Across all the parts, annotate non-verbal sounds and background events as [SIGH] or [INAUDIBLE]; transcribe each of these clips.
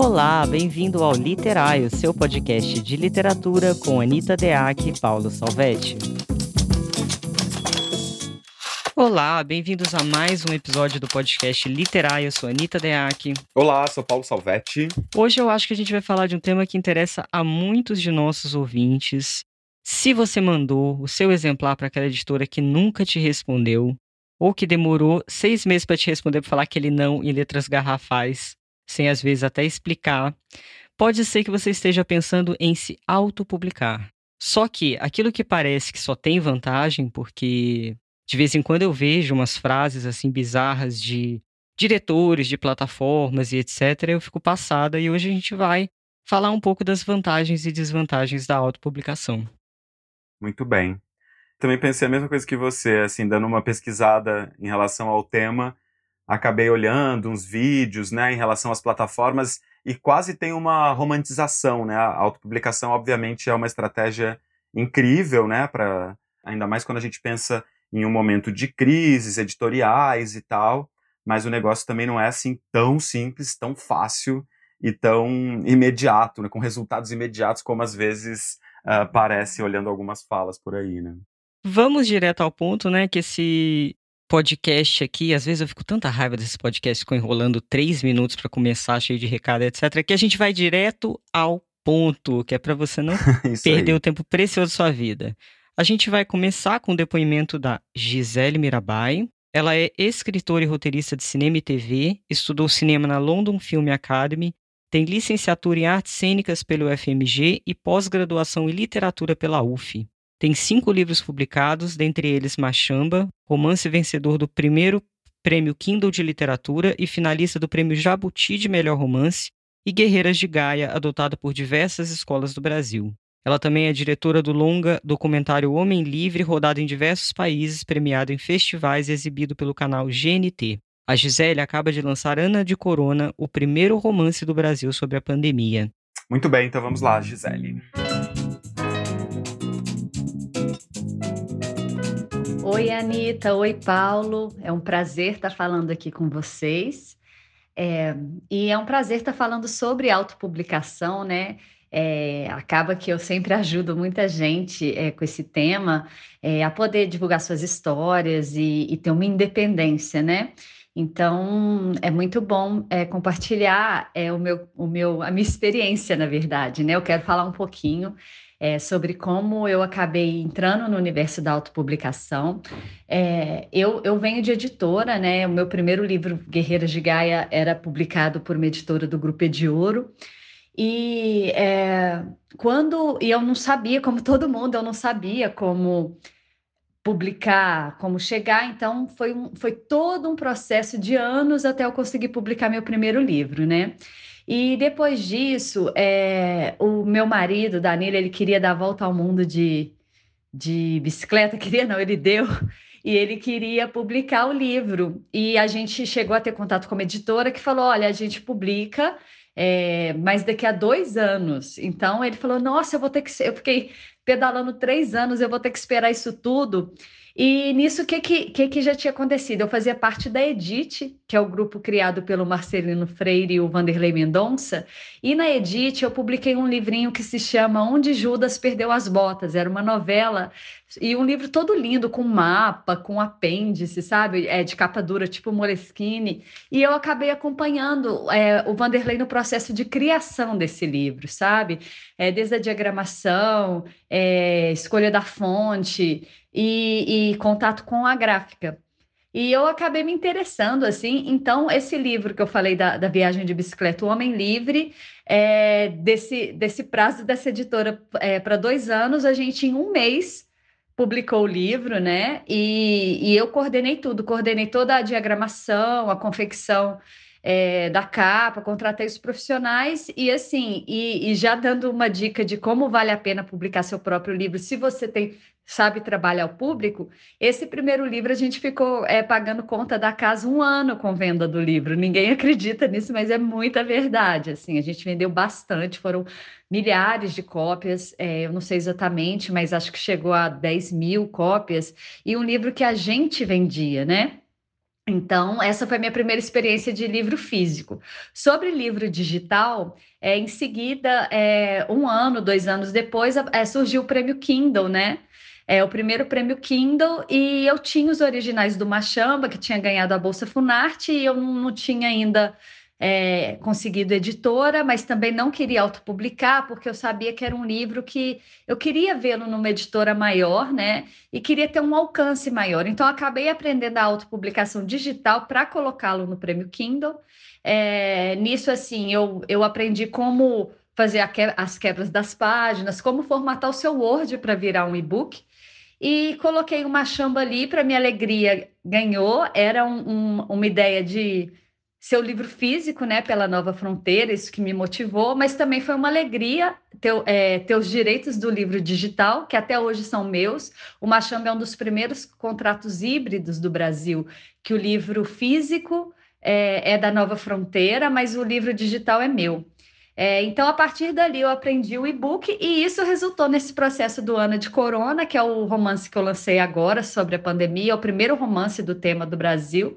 Olá, bem-vindo ao Literário, seu podcast de literatura com Anita Deac e Paulo Salvetti. Olá, bem-vindos a mais um episódio do podcast Literário. Eu sou Anita Deac. Olá, sou Paulo Salvetti. Hoje eu acho que a gente vai falar de um tema que interessa a muitos de nossos ouvintes. Se você mandou o seu exemplar para aquela editora que nunca te respondeu, ou que demorou seis meses para te responder para falar aquele não em letras garrafais, sem às vezes até explicar, pode ser que você esteja pensando em se autopublicar. Só que aquilo que parece que só tem vantagem, porque de vez em quando eu vejo umas frases assim bizarras de diretores de plataformas e etc, eu fico passada e hoje a gente vai falar um pouco das vantagens e desvantagens da autopublicação. Muito bem. Também pensei a mesma coisa que você, assim, dando uma pesquisada em relação ao tema, acabei olhando uns vídeos, né, em relação às plataformas e quase tem uma romantização, né? A autopublicação, obviamente, é uma estratégia incrível, né, para ainda mais quando a gente pensa em um momento de crises editoriais e tal, mas o negócio também não é assim tão simples, tão fácil e tão imediato, né, com resultados imediatos como às vezes uh, parece olhando algumas falas por aí, né? Vamos direto ao ponto, né? Que esse podcast aqui, às vezes eu fico tanta raiva desses podcasts ficam enrolando três minutos para começar, cheio de recado, etc., que a gente vai direto ao ponto, que é para você não [LAUGHS] perder aí. o tempo precioso da sua vida. A gente vai começar com o depoimento da Gisele Mirabai. Ela é escritora e roteirista de cinema e TV, estudou cinema na London Film Academy, tem licenciatura em artes cênicas pelo FMG e pós-graduação em literatura pela UF. Tem cinco livros publicados, dentre eles Machamba, romance vencedor do primeiro Prêmio Kindle de Literatura e finalista do Prêmio Jabuti de Melhor Romance, e Guerreiras de Gaia, adotada por diversas escolas do Brasil. Ela também é diretora do longa documentário Homem Livre, rodado em diversos países, premiado em festivais e exibido pelo canal GNT. A Gisele acaba de lançar Ana de Corona, o primeiro romance do Brasil sobre a pandemia. Muito bem, então vamos lá, Gisele. Oi, Anitta. Oi, Paulo. É um prazer estar falando aqui com vocês. É, e é um prazer estar falando sobre autopublicação, né? É, acaba que eu sempre [LAUGHS] ajudo muita gente é, com esse tema é, a poder divulgar suas histórias e, e, ter uma independência, né? Então é muito bom é, compartilhar é, o meu, o meu, a minha experiência, na verdade, né? Eu quero falar um pouquinho é, sobre como eu acabei entrando no universo da autopublicação. É, eu, eu venho de editora, né? O meu primeiro livro, Guerreiras de Gaia, era publicado por uma editora do Grupo Ediouro. E é, quando e eu não sabia, como todo mundo, eu não sabia como publicar, como chegar. Então foi, um, foi todo um processo de anos até eu conseguir publicar meu primeiro livro, né? E depois disso, é, o meu marido, Danilo, ele queria dar a volta ao mundo de, de bicicleta, [LAUGHS] queria não, ele deu, e ele queria publicar o livro. E a gente chegou a ter contato com uma editora que falou: olha, a gente publica, é, mas daqui a dois anos. Então ele falou: nossa, eu vou ter que. Eu fiquei pedalando três anos, eu vou ter que esperar isso tudo. E nisso, o que, que, que, já tinha acontecido? Eu fazia parte da Edite, que é o grupo criado pelo Marcelino Freire e o Vanderlei Mendonça, e na Edite eu publiquei um livrinho que se chama Onde Judas Perdeu as Botas. Era uma novela e um livro todo lindo, com mapa, com apêndice, sabe? É, de capa dura, tipo Moleskine. E eu acabei acompanhando é, o Vanderlei no processo de criação desse livro, sabe? É, desde a diagramação, é, escolha da fonte e, e contato com a gráfica. E eu acabei me interessando, assim. Então, esse livro que eu falei da, da viagem de bicicleta, O Homem Livre, é, desse, desse prazo dessa editora é, para dois anos, a gente, em um mês, publicou o livro, né? E, e eu coordenei tudo, coordenei toda a diagramação, a confecção é, da capa, contratei os profissionais e assim, e, e, já dando uma dica de como vale a pena publicar seu próprio livro, se você tem sabe trabalhar ao público, esse primeiro livro a gente ficou é, pagando conta da casa um ano com venda do livro. Ninguém [LAUGHS] acredita nisso, mas é muita verdade. Assim, a gente vendeu bastante, foram milhares de cópias, é, eu não sei exatamente, mas acho que chegou a 10 mil cópias, e um livro que a gente vendia, né? Então, essa foi minha primeira experiência de livro físico. Sobre livro digital, é, em seguida, é, um ano, dois anos depois, é, surgiu o prêmio Kindle, né? É o primeiro prêmio Kindle, e eu tinha os originais do Machamba, que tinha ganhado a Bolsa Funarte, e eu não tinha ainda é, conseguido editora, mas também não queria autopublicar, porque eu sabia que era um livro que eu queria vê-lo numa editora maior, né? E queria ter um alcance maior. Então, acabei aprendendo a autopublicação digital para colocá-lo no prêmio Kindle. É, nisso, assim, eu, eu aprendi como fazer que, as quebras das páginas, como formatar o seu Word para virar um e-book. E coloquei uma chamba ali, para minha alegria, ganhou. Era um, um, uma ideia de seu livro físico, né, pela Nova Fronteira, isso que me motivou, mas também foi uma alegria ter, é, ter os direitos do livro digital, que até hoje são meus. O Machamba é um dos primeiros contratos híbridos do Brasil, que o livro físico é, é da Nova Fronteira, mas o livro digital é meu. É, então, a partir dali, eu aprendi o e-book e isso resultou nesse processo do Ana de Corona, que é o romance que eu lancei agora sobre a pandemia, é o primeiro romance do tema do Brasil.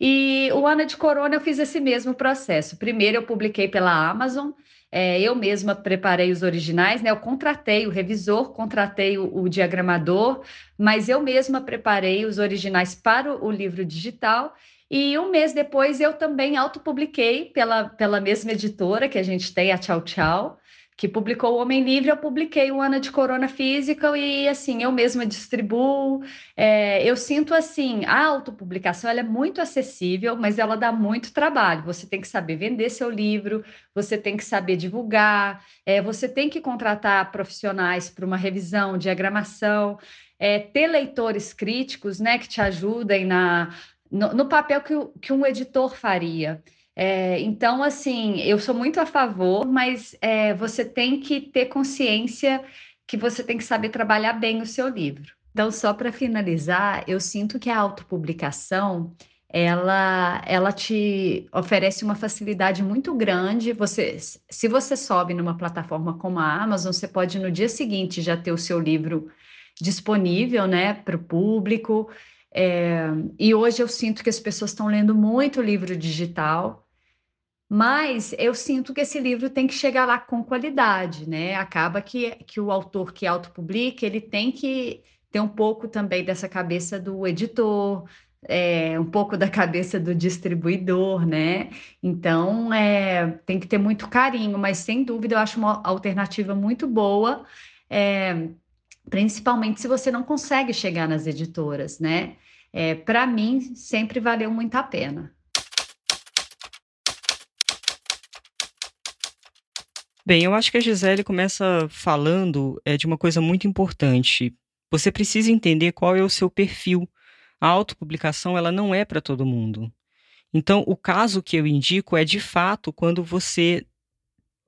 E o Ana de Corona eu fiz esse mesmo processo. Primeiro eu publiquei pela Amazon, é, eu mesma preparei os originais, né? Eu contratei o revisor, contratei o, o, diagramador, mas eu mesma preparei os originais para o, o livro digital. E um mês depois eu também autopubliquei pela, pela mesma editora que a gente tem, a Tchau Tchau que publicou o Homem Livre, eu publiquei o Ana de Corona Física e assim, eu mesma distribuo. É, eu sinto assim, a autopublicação ela é muito acessível, mas ela dá muito trabalho. Você tem que saber vender seu livro, você tem que saber divulgar, é, você tem que contratar profissionais para uma revisão, diagramação, é, ter leitores críticos né, que te ajudem na, no, no papel que, que um editor faria. É, então, assim, eu sou muito a favor, mas é, você tem que ter consciência que você tem que saber trabalhar bem o seu livro. Então, só para finalizar, eu sinto que a autopublicação ela, ela te oferece uma facilidade muito grande. Você, se você sobe numa plataforma como a Amazon, você pode no dia seguinte já ter o seu livro disponível, né, para o público. É, e hoje eu sinto que as pessoas estão lendo muito livro digital. Mas eu sinto que esse livro tem que chegar lá com qualidade, né? Acaba que, que o autor que autopublica, ele tem que ter um pouco também dessa cabeça do editor, é, um pouco da cabeça do distribuidor, né? Então, é, tem que ter muito carinho, mas sem dúvida eu acho uma alternativa muito boa, é, principalmente se você não consegue chegar nas editoras, né? É, Para mim, sempre valeu muito a pena. Bem, eu acho que a Gisele começa falando é, de uma coisa muito importante. Você precisa entender qual é o seu perfil. A autopublicação ela não é para todo mundo. Então, o caso que eu indico é de fato quando você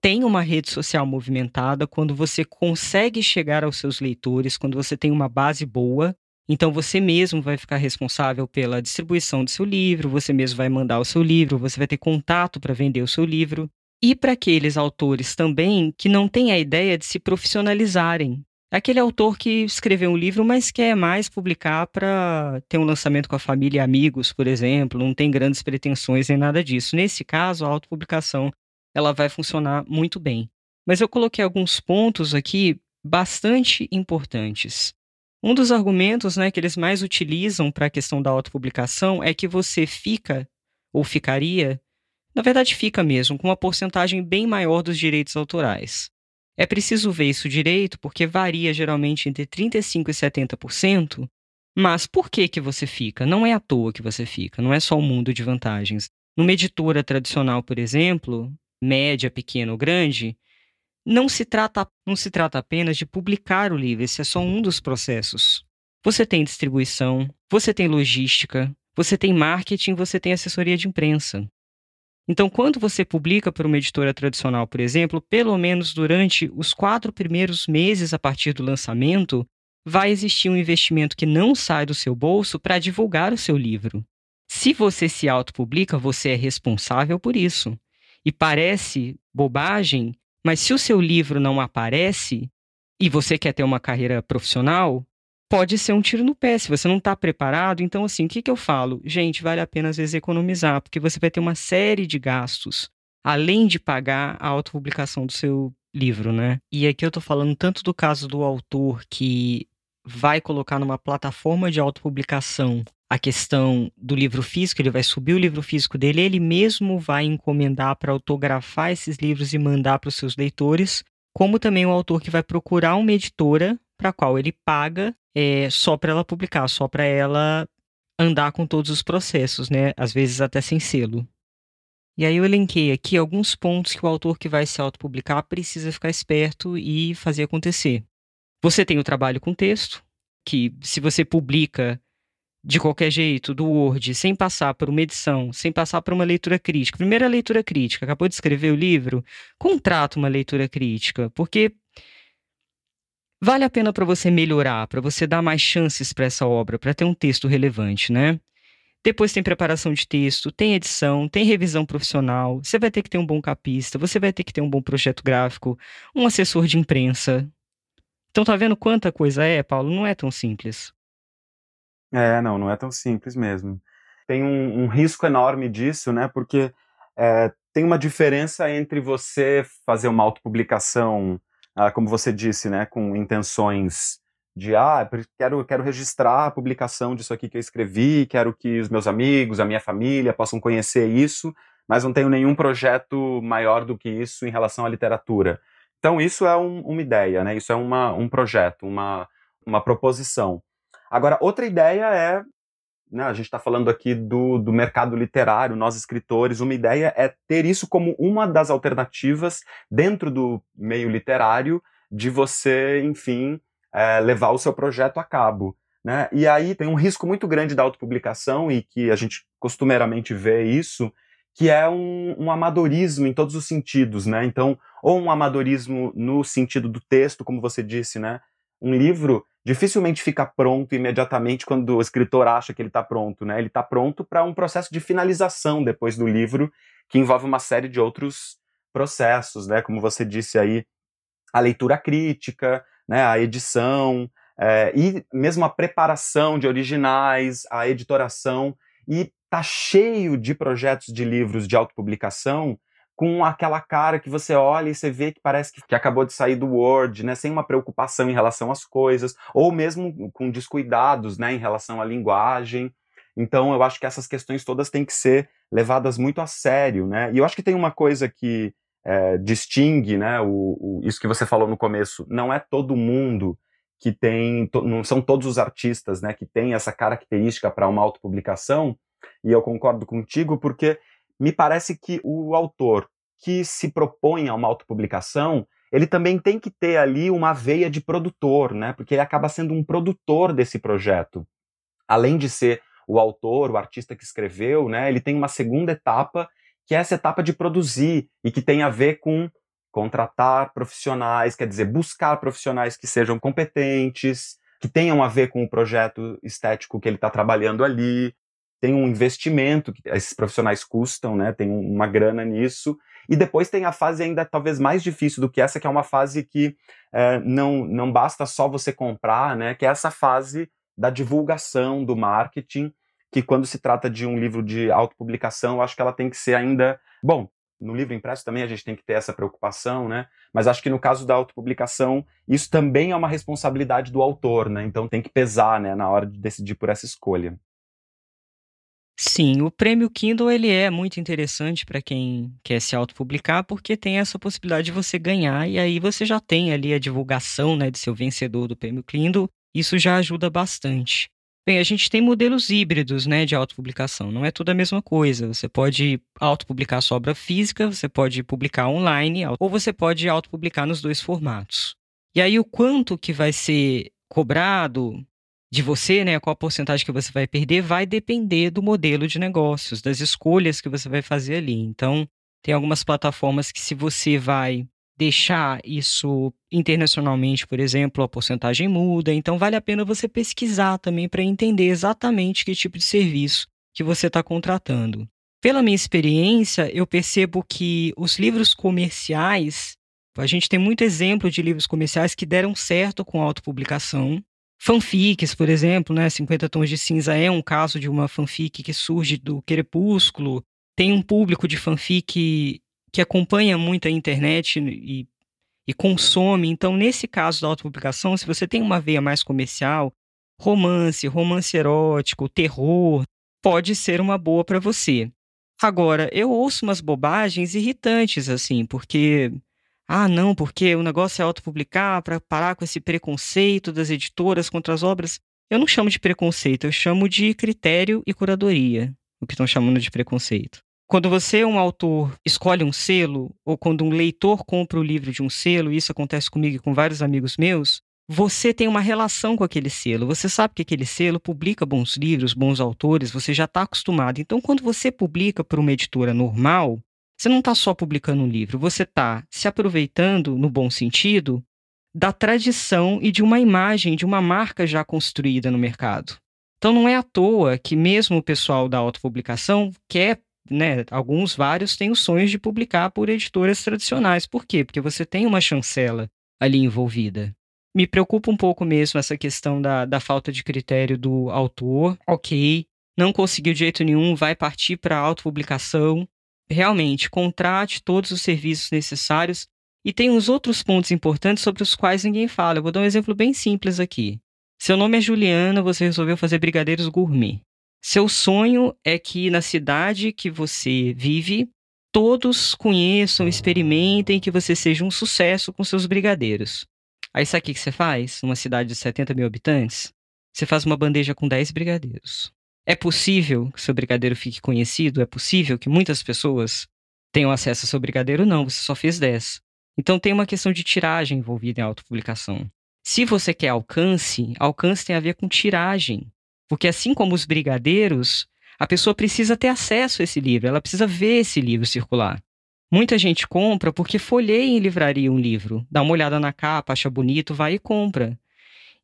tem uma rede social movimentada, quando você consegue chegar aos seus leitores, quando você tem uma base boa. Então, você mesmo vai ficar responsável pela distribuição do seu livro, você mesmo vai mandar o seu livro, você vai ter contato para vender o seu livro e para aqueles autores também que não têm a ideia de se profissionalizarem. Aquele autor que escreveu um livro, mas quer mais publicar para ter um lançamento com a família e amigos, por exemplo, não tem grandes pretensões nem nada disso. Nesse caso, a autopublicação ela vai funcionar muito bem. Mas eu coloquei alguns pontos aqui bastante importantes. Um dos argumentos né, que eles mais utilizam para a questão da autopublicação é que você fica ou ficaria na verdade, fica mesmo com uma porcentagem bem maior dos direitos autorais. É preciso ver isso direito porque varia geralmente entre 35% e 70%. Mas por que, que você fica? Não é à toa que você fica, não é só o mundo de vantagens. Numa editora tradicional, por exemplo, média, pequena ou grande, não se trata, não se trata apenas de publicar o livro, esse é só um dos processos. Você tem distribuição, você tem logística, você tem marketing, você tem assessoria de imprensa. Então, quando você publica para uma editora tradicional, por exemplo, pelo menos durante os quatro primeiros meses a partir do lançamento, vai existir um investimento que não sai do seu bolso para divulgar o seu livro. Se você se autopublica, você é responsável por isso. E parece bobagem, mas se o seu livro não aparece e você quer ter uma carreira profissional, pode ser um tiro no pé. Se você não está preparado, então, assim, o que, que eu falo? Gente, vale a pena às vezes economizar, porque você vai ter uma série de gastos, além de pagar a autopublicação do seu livro, né? E aqui eu estou falando tanto do caso do autor que vai colocar numa plataforma de autopublicação a questão do livro físico, ele vai subir o livro físico dele, ele mesmo vai encomendar para autografar esses livros e mandar para os seus leitores, como também o autor que vai procurar uma editora para a qual ele paga é, só para ela publicar, só para ela andar com todos os processos, né? Às vezes até sem selo. E aí eu elenquei aqui alguns pontos que o autor que vai se autopublicar precisa ficar esperto e fazer acontecer. Você tem o trabalho com texto, que se você publica de qualquer jeito, do Word, sem passar por uma edição, sem passar por uma leitura crítica. Primeira leitura crítica, acabou de escrever o livro, contrata uma leitura crítica, porque vale a pena para você melhorar, para você dar mais chances para essa obra, para ter um texto relevante, né? Depois tem preparação de texto, tem edição, tem revisão profissional. Você vai ter que ter um bom capista, você vai ter que ter um bom projeto gráfico, um assessor de imprensa. Então tá vendo quanta coisa é, Paulo? Não é tão simples. É, não, não é tão simples mesmo. Tem um, um risco enorme disso, né? Porque é, tem uma diferença entre você fazer uma autopublicação, ah, como você disse, né? Com intenções de, ah, quero, quero registrar a publicação disso aqui que eu escrevi, quero que os meus amigos, a minha família possam conhecer isso, mas não tenho nenhum projeto maior do que isso em relação à literatura. Então, isso é um, uma ideia, né? Isso é uma, um projeto, uma, uma proposição. Agora, outra ideia é, né, a gente está falando aqui do, do mercado literário, nós escritores, uma ideia é ter isso como uma das alternativas dentro do meio literário de você, enfim, é, levar o seu projeto a cabo. Né? E aí tem um risco muito grande da autopublicação e que a gente costumeiramente vê isso, que é um, um, amadorismo em todos os sentidos, né? Então, ou um amadorismo no sentido do texto, como você disse, né? Um livro dificilmente fica pronto imediatamente quando o escritor acha que ele está pronto, né? Ele está pronto para um processo de finalização depois do livro, que envolve uma série de outros processos, né? Como você disse aí, a leitura crítica, né? A edição é, e mesmo a preparação de originais, a editoração e tá cheio de projetos de livros de autopublicação com aquela cara que você olha e você vê que parece que, acabou de sair do Word, né, sem uma preocupação em relação às coisas, ou mesmo com descuidados, né, em relação à linguagem. Então, eu acho que essas questões todas têm que ser levadas muito a sério, né? E eu acho que tem uma coisa que é, distingue, né, o, o, isso que você falou no começo, não é todo mundo que tem, to, não são todos os artistas, né, que tem essa característica para uma autopublicação, e eu concordo contigo porque me parece que o autor que se propõe a uma autopublicação, ele também tem que ter ali uma veia de produtor, né? Porque ele acaba sendo um produtor desse projeto. Além de ser o autor, o artista que escreveu, né? Ele tem uma segunda etapa, que é essa etapa de produzir e que tem a ver com contratar profissionais, quer dizer, buscar profissionais que sejam competentes, que tenham a ver com o projeto estético que ele está trabalhando ali, tem um investimento que esses profissionais custam, né? Tem uma grana nisso. E depois tem a fase ainda talvez mais difícil do que essa, que é uma fase que é, não, não basta só você comprar, né? Que é essa fase da divulgação, do marketing, que quando se trata de um livro de autopublicação, eu acho que ela tem que ser ainda. Bom, no livro impresso também a gente tem que ter essa preocupação, né? Mas acho que no caso da autopublicação, isso também é uma responsabilidade do autor, né? Então tem que pesar, né, na hora de decidir por essa escolha. Sim, o prêmio Kindle ele é muito interessante para quem quer se autopublicar, porque tem essa possibilidade de você ganhar e aí você já tem ali a divulgação, né, de seu vencedor do prêmio Kindle. Isso já ajuda bastante. Bem, a gente tem modelos híbridos, né, de autopublicação. Não é tudo a mesma coisa. Você pode autopublicar sua obra física, você pode publicar online, ou você pode autopublicar nos dois formatos. E aí o quanto que vai ser cobrado de você, né, qual a porcentagem que você vai perder, vai depender do modelo de negócios, das escolhas que você vai fazer ali. Então, tem algumas plataformas que se você vai deixar isso internacionalmente, por exemplo, a porcentagem muda. Então, vale a pena você pesquisar também para entender exatamente que tipo de serviço que você está contratando. Pela minha experiência, eu percebo que os livros comerciais, a gente tem muito exemplo de livros comerciais que deram certo com autopublicação, Fanfics, por exemplo, né? 50 Tons de Cinza é um caso de uma fanfic que surge do Crepúsculo. Tem um público de fanfic que acompanha muito a internet e, e consome. Então, nesse caso da autopublicação, se você tem uma veia mais comercial, romance, romance erótico, terror, pode ser uma boa para você. Agora, eu ouço umas bobagens irritantes, assim, porque. Ah, não, porque o negócio é autopublicar para parar com esse preconceito das editoras contra as obras. Eu não chamo de preconceito, eu chamo de critério e curadoria, o que estão chamando de preconceito. Quando você, um autor, escolhe um selo, ou quando um leitor compra o livro de um selo, e isso acontece comigo e com vários amigos meus, você tem uma relação com aquele selo. Você sabe que aquele selo publica bons livros, bons autores, você já está acostumado. Então, quando você publica para uma editora normal, você não está só publicando um livro, você está se aproveitando, no bom sentido, da tradição e de uma imagem, de uma marca já construída no mercado. Então, não é à toa que, mesmo o pessoal da autopublicação quer. Né, alguns, vários, têm os sonhos de publicar por editoras tradicionais. Por quê? Porque você tem uma chancela ali envolvida me preocupa um pouco mesmo essa questão da, da falta de critério do autor. Ok, não conseguiu de jeito nenhum, vai partir para autopublicação. Realmente, contrate todos os serviços necessários. E tem uns outros pontos importantes sobre os quais ninguém fala. Eu vou dar um exemplo bem simples aqui. Seu nome é Juliana, você resolveu fazer brigadeiros gourmet. Seu sonho é que na cidade que você vive, todos conheçam, experimentem que você seja um sucesso com seus brigadeiros. Aí sabe o que, você faz? Numa cidade de 70 mil habitantes, você faz uma bandeja com 10 brigadeiros. É possível que seu brigadeiro fique conhecido? É possível que muitas pessoas tenham acesso ao seu brigadeiro? Não, você só fez 10. Então tem uma questão de tiragem envolvida em autopublicação. Se você quer alcance, alcance tem a ver com tiragem. Porque assim como os brigadeiros, a pessoa precisa ter acesso a esse livro, ela precisa ver esse livro circular. Muita gente compra porque folheia em livraria um livro, dá uma olhada na capa, acha bonito, vai e compra.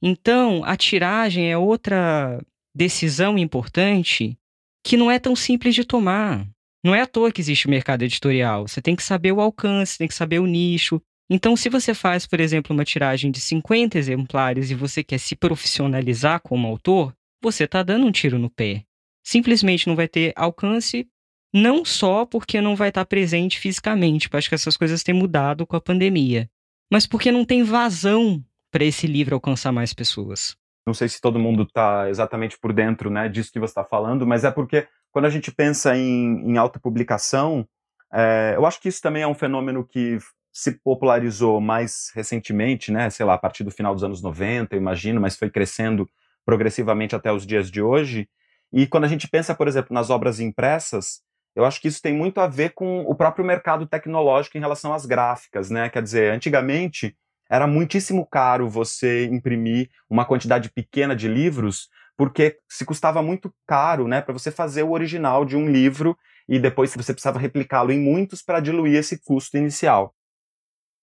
Então, a tiragem é outra decisão importante que não é tão simples de tomar. Não é à toa que existe o mercado editorial. Você tem que saber o alcance, tem que saber o nicho. Então, se você faz, por exemplo, uma tiragem de 50 exemplares e você quer se profissionalizar como autor, você está dando um tiro no pé. Simplesmente não vai ter alcance não só porque não vai estar presente fisicamente, porque acho que essas coisas têm mudado com a pandemia, mas porque não tem vazão para esse livro alcançar mais pessoas. Não sei se todo mundo está exatamente por dentro né, disso que você está falando, mas é porque quando a gente pensa em, em autopublicação, é, eu acho que isso também é um fenômeno que se popularizou mais recentemente, né, sei lá, a partir do final dos anos 90, eu imagino, mas foi crescendo progressivamente até os dias de hoje. E quando a gente pensa, por exemplo, nas obras impressas, eu acho que isso tem muito a ver com o próprio mercado tecnológico em relação às gráficas, né? Quer dizer, antigamente era muitíssimo caro você imprimir uma quantidade pequena de livros, porque se custava muito caro, né, para você fazer o original de um livro e depois você precisava replicá-lo em muitos para diluir esse custo inicial.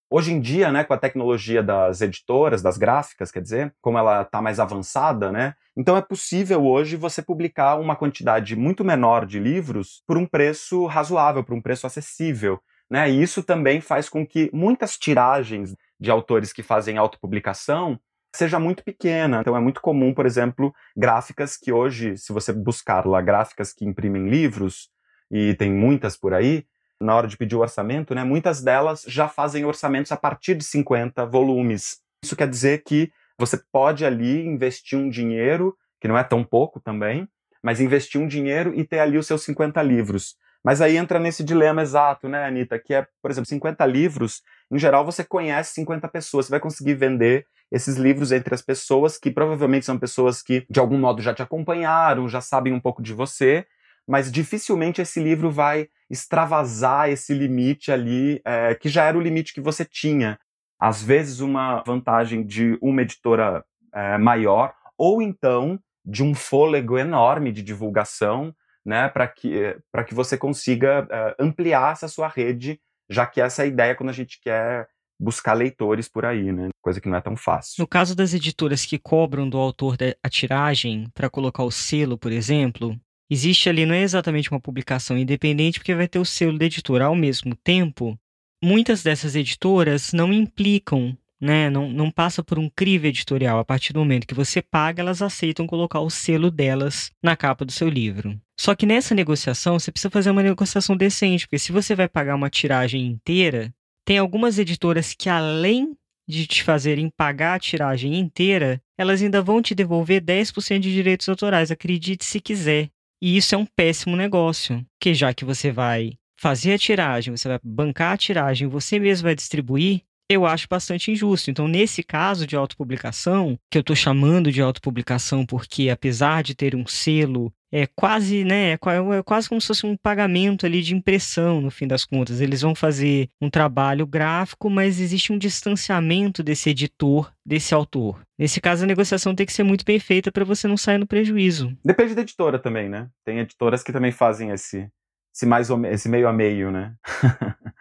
Hoje em dia, né, com a tecnologia das editoras, das gráficas, quer dizer, como ela está mais avançada, né, então é possível hoje você publicar uma quantidade muito menor de livros por um preço razoável, por um preço acessível. Né? E isso também faz com que muitas tiragens de autores que fazem autopublicação seja muito pequena. Então é muito comum, por exemplo, gráficas que hoje, se você buscar lá gráficas que imprimem livros, e tem muitas por aí, na hora de pedir o orçamento, né, muitas delas já fazem orçamentos a partir de 50 volumes. Isso quer dizer que você pode ali investir um dinheiro, que não é tão pouco também, mas investir um dinheiro e ter ali os seus 50 livros. Mas aí entra nesse dilema exato, né, Anitta? Que é, por exemplo, 50 livros, em geral você conhece 50 pessoas, você vai conseguir vender esses livros entre as pessoas que provavelmente são pessoas que de algum modo já te acompanharam, já sabem um pouco de você, mas dificilmente esse livro vai extravasar esse limite ali, é, que já era o limite que você tinha. Às vezes, uma vantagem de uma editora é, maior, ou então de um fôlego enorme de divulgação, né, para que, que você consiga é, ampliar essa sua rede, já que essa é a ideia quando a gente quer buscar leitores por aí, né? Coisa que não é tão fácil. No caso das editoras que cobram do autor a tiragem para colocar o selo, por exemplo, existe ali não é exatamente uma publicação independente, porque vai ter o selo da editora. Ao mesmo tempo, muitas dessas editoras não implicam né? Não, não passa por um crivo editorial. A partir do momento que você paga, elas aceitam colocar o selo delas na capa do seu livro. Só que nessa negociação, você precisa fazer uma negociação decente, porque se você vai pagar uma tiragem inteira, tem algumas editoras que, além de te fazerem pagar a tiragem inteira, elas ainda vão te devolver 10% de direitos autorais, acredite se quiser. E isso é um péssimo negócio, que já que você vai fazer a tiragem, você vai bancar a tiragem, você mesmo vai distribuir, eu acho bastante injusto. Então, nesse caso de autopublicação, que eu estou chamando de autopublicação porque, apesar de ter um selo, é quase, né, é, é quase como se fosse um pagamento ali de impressão, no fim das contas. Eles vão fazer um trabalho gráfico, mas existe um distanciamento desse editor, desse autor. Nesse caso, a negociação tem que ser muito bem feita para você não sair no prejuízo. Depende da editora também, né? Tem editoras que também fazem esse, esse, mais, esse meio a meio, né? [LAUGHS]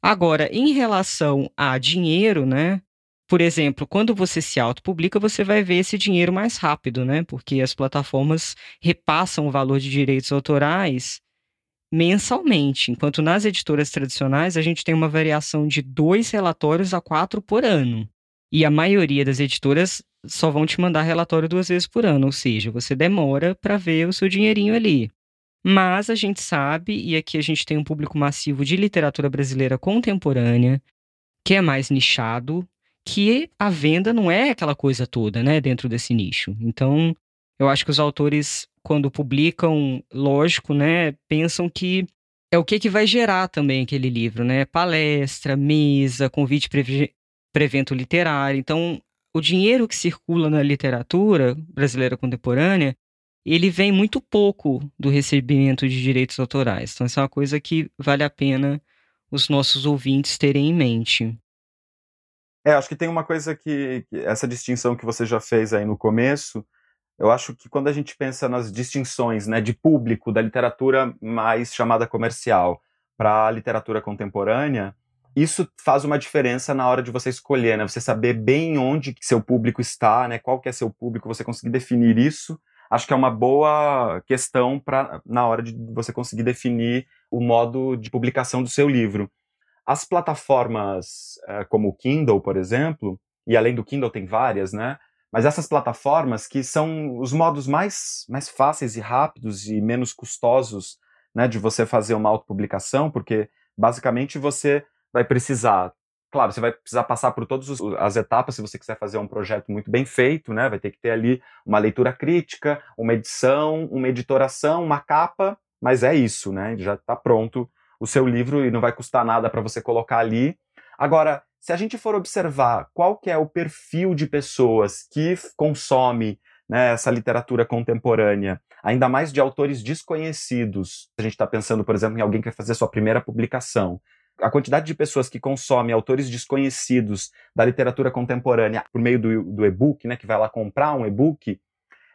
Agora, em relação a dinheiro, né? Por exemplo, quando você se autopublica, você vai ver esse dinheiro mais rápido, né? Porque as plataformas repassam o valor de direitos autorais mensalmente, enquanto nas editoras tradicionais a gente tem uma variação de dois relatórios a quatro por ano. E a maioria das editoras só vão te mandar relatório duas vezes por ano, ou seja, você demora para ver o seu dinheirinho ali. Mas a gente sabe, e aqui a gente tem um público massivo de literatura brasileira contemporânea, que é mais nichado, que a venda não é aquela coisa toda, né, dentro desse nicho. Então, eu acho que os autores, quando publicam, lógico, né, pensam que é o que, que vai gerar também aquele livro, né? Palestra, mesa, convite para evento literário. Então, o dinheiro que circula na literatura brasileira contemporânea ele vem muito pouco do recebimento de direitos autorais. Então, essa é uma coisa que vale a pena os nossos ouvintes terem em mente. É, acho que tem uma coisa que, que, essa distinção que você já fez aí no começo, eu acho que quando a gente pensa nas distinções, né, de público da literatura mais chamada comercial para a literatura contemporânea, isso faz uma diferença na hora de você escolher, né? Você saber bem onde seu público está, né? Qual que é seu público, você conseguir definir isso acho que é uma boa questão para na hora de você conseguir definir o modo de publicação do seu livro. As plataformas é, como o Kindle, por exemplo, e além do Kindle tem várias, né? Mas essas plataformas que são os modos mais, mais fáceis e rápidos e menos custosos né, de você fazer uma autopublicação, porque basicamente você vai precisar Claro, você vai precisar passar por todas as etapas se você quiser fazer um projeto muito bem feito, né? Vai ter que ter ali uma leitura crítica, uma edição, uma editoração, uma capa, mas é isso, né? Já está pronto o seu livro e não vai custar nada para você colocar ali. Agora, se a gente for observar qual que é o perfil de pessoas que consome né, essa literatura contemporânea, ainda mais de autores desconhecidos, a gente está pensando, por exemplo, em alguém que vai fazer sua primeira publicação, a quantidade de pessoas que consomem autores desconhecidos da literatura contemporânea por meio do, do e-book, né, que vai lá comprar um e-book,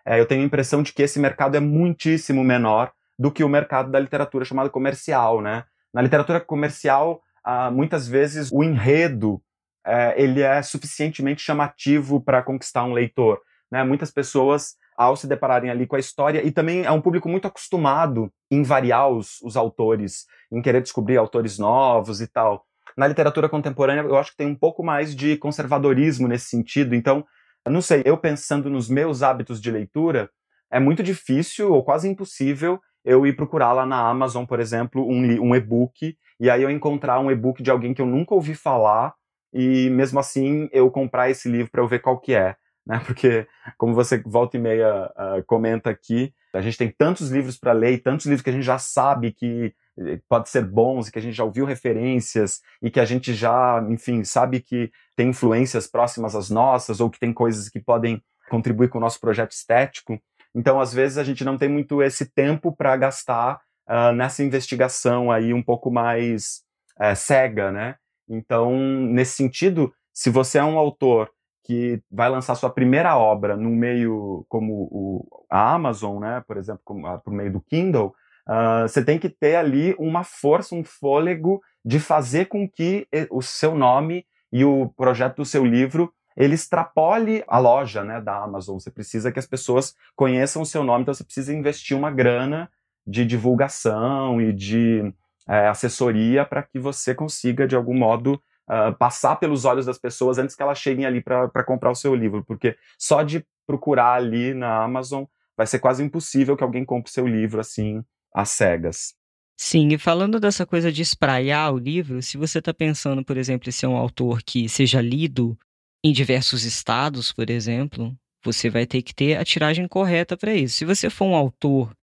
é, eu tenho a impressão de que esse mercado é muitíssimo menor do que o mercado da literatura chamada comercial, né? Na literatura comercial, ah, muitas vezes o enredo é, ele é suficientemente chamativo para conquistar um leitor, né? Muitas pessoas ao se depararem ali com a história, e também é um público muito acostumado em variar os, os autores, em querer descobrir autores novos e tal. Na literatura contemporânea, eu acho que tem um pouco mais de conservadorismo nesse sentido, então, não sei, eu pensando nos meus hábitos de leitura, é muito difícil ou quase impossível eu ir procurar lá na Amazon, por exemplo, um, um e-book, e aí eu encontrar um e-book de alguém que eu nunca ouvi falar, e mesmo assim eu comprar esse livro para eu ver qual que é [LAUGHS] né? Porque, como você volta e meia uh, comenta aqui, a gente tem tantos livros para ler, tantos livros que a gente já sabe que eh, pode ser bons, e que a gente já ouviu referências e que a gente já, enfim, sabe que tem influências próximas às nossas ou que tem coisas que podem contribuir com o nosso projeto estético. Então, às vezes, a gente não tem muito esse tempo para gastar uh, nessa investigação aí um pouco mais uh, cega, né? Então, nesse sentido, se você é um autor que vai lançar sua primeira obra no meio como o, a Amazon, né, por exemplo, como, uh, por meio do Kindle, uh, você tem que ter ali uma força, um fôlego de fazer com que o seu nome e o projeto do seu livro ele extrapole a loja né, da Amazon. Você precisa que as pessoas conheçam o seu nome, então você precisa investir uma grana de divulgação e de é, assessoria para que você consiga, de algum modo, uh, passar pelos olhos das pessoas antes que elas cheguem ali para comprar o seu livro, porque só de procurar ali na Amazon vai ser quase impossível que alguém compre seu livro assim às cegas. Sim, e falando dessa coisa de espraiar o livro, se você está pensando, por exemplo, em ser um autor que seja lido em diversos estados, por exemplo, você vai ter que ter a tiragem correta para isso. Se você for um autor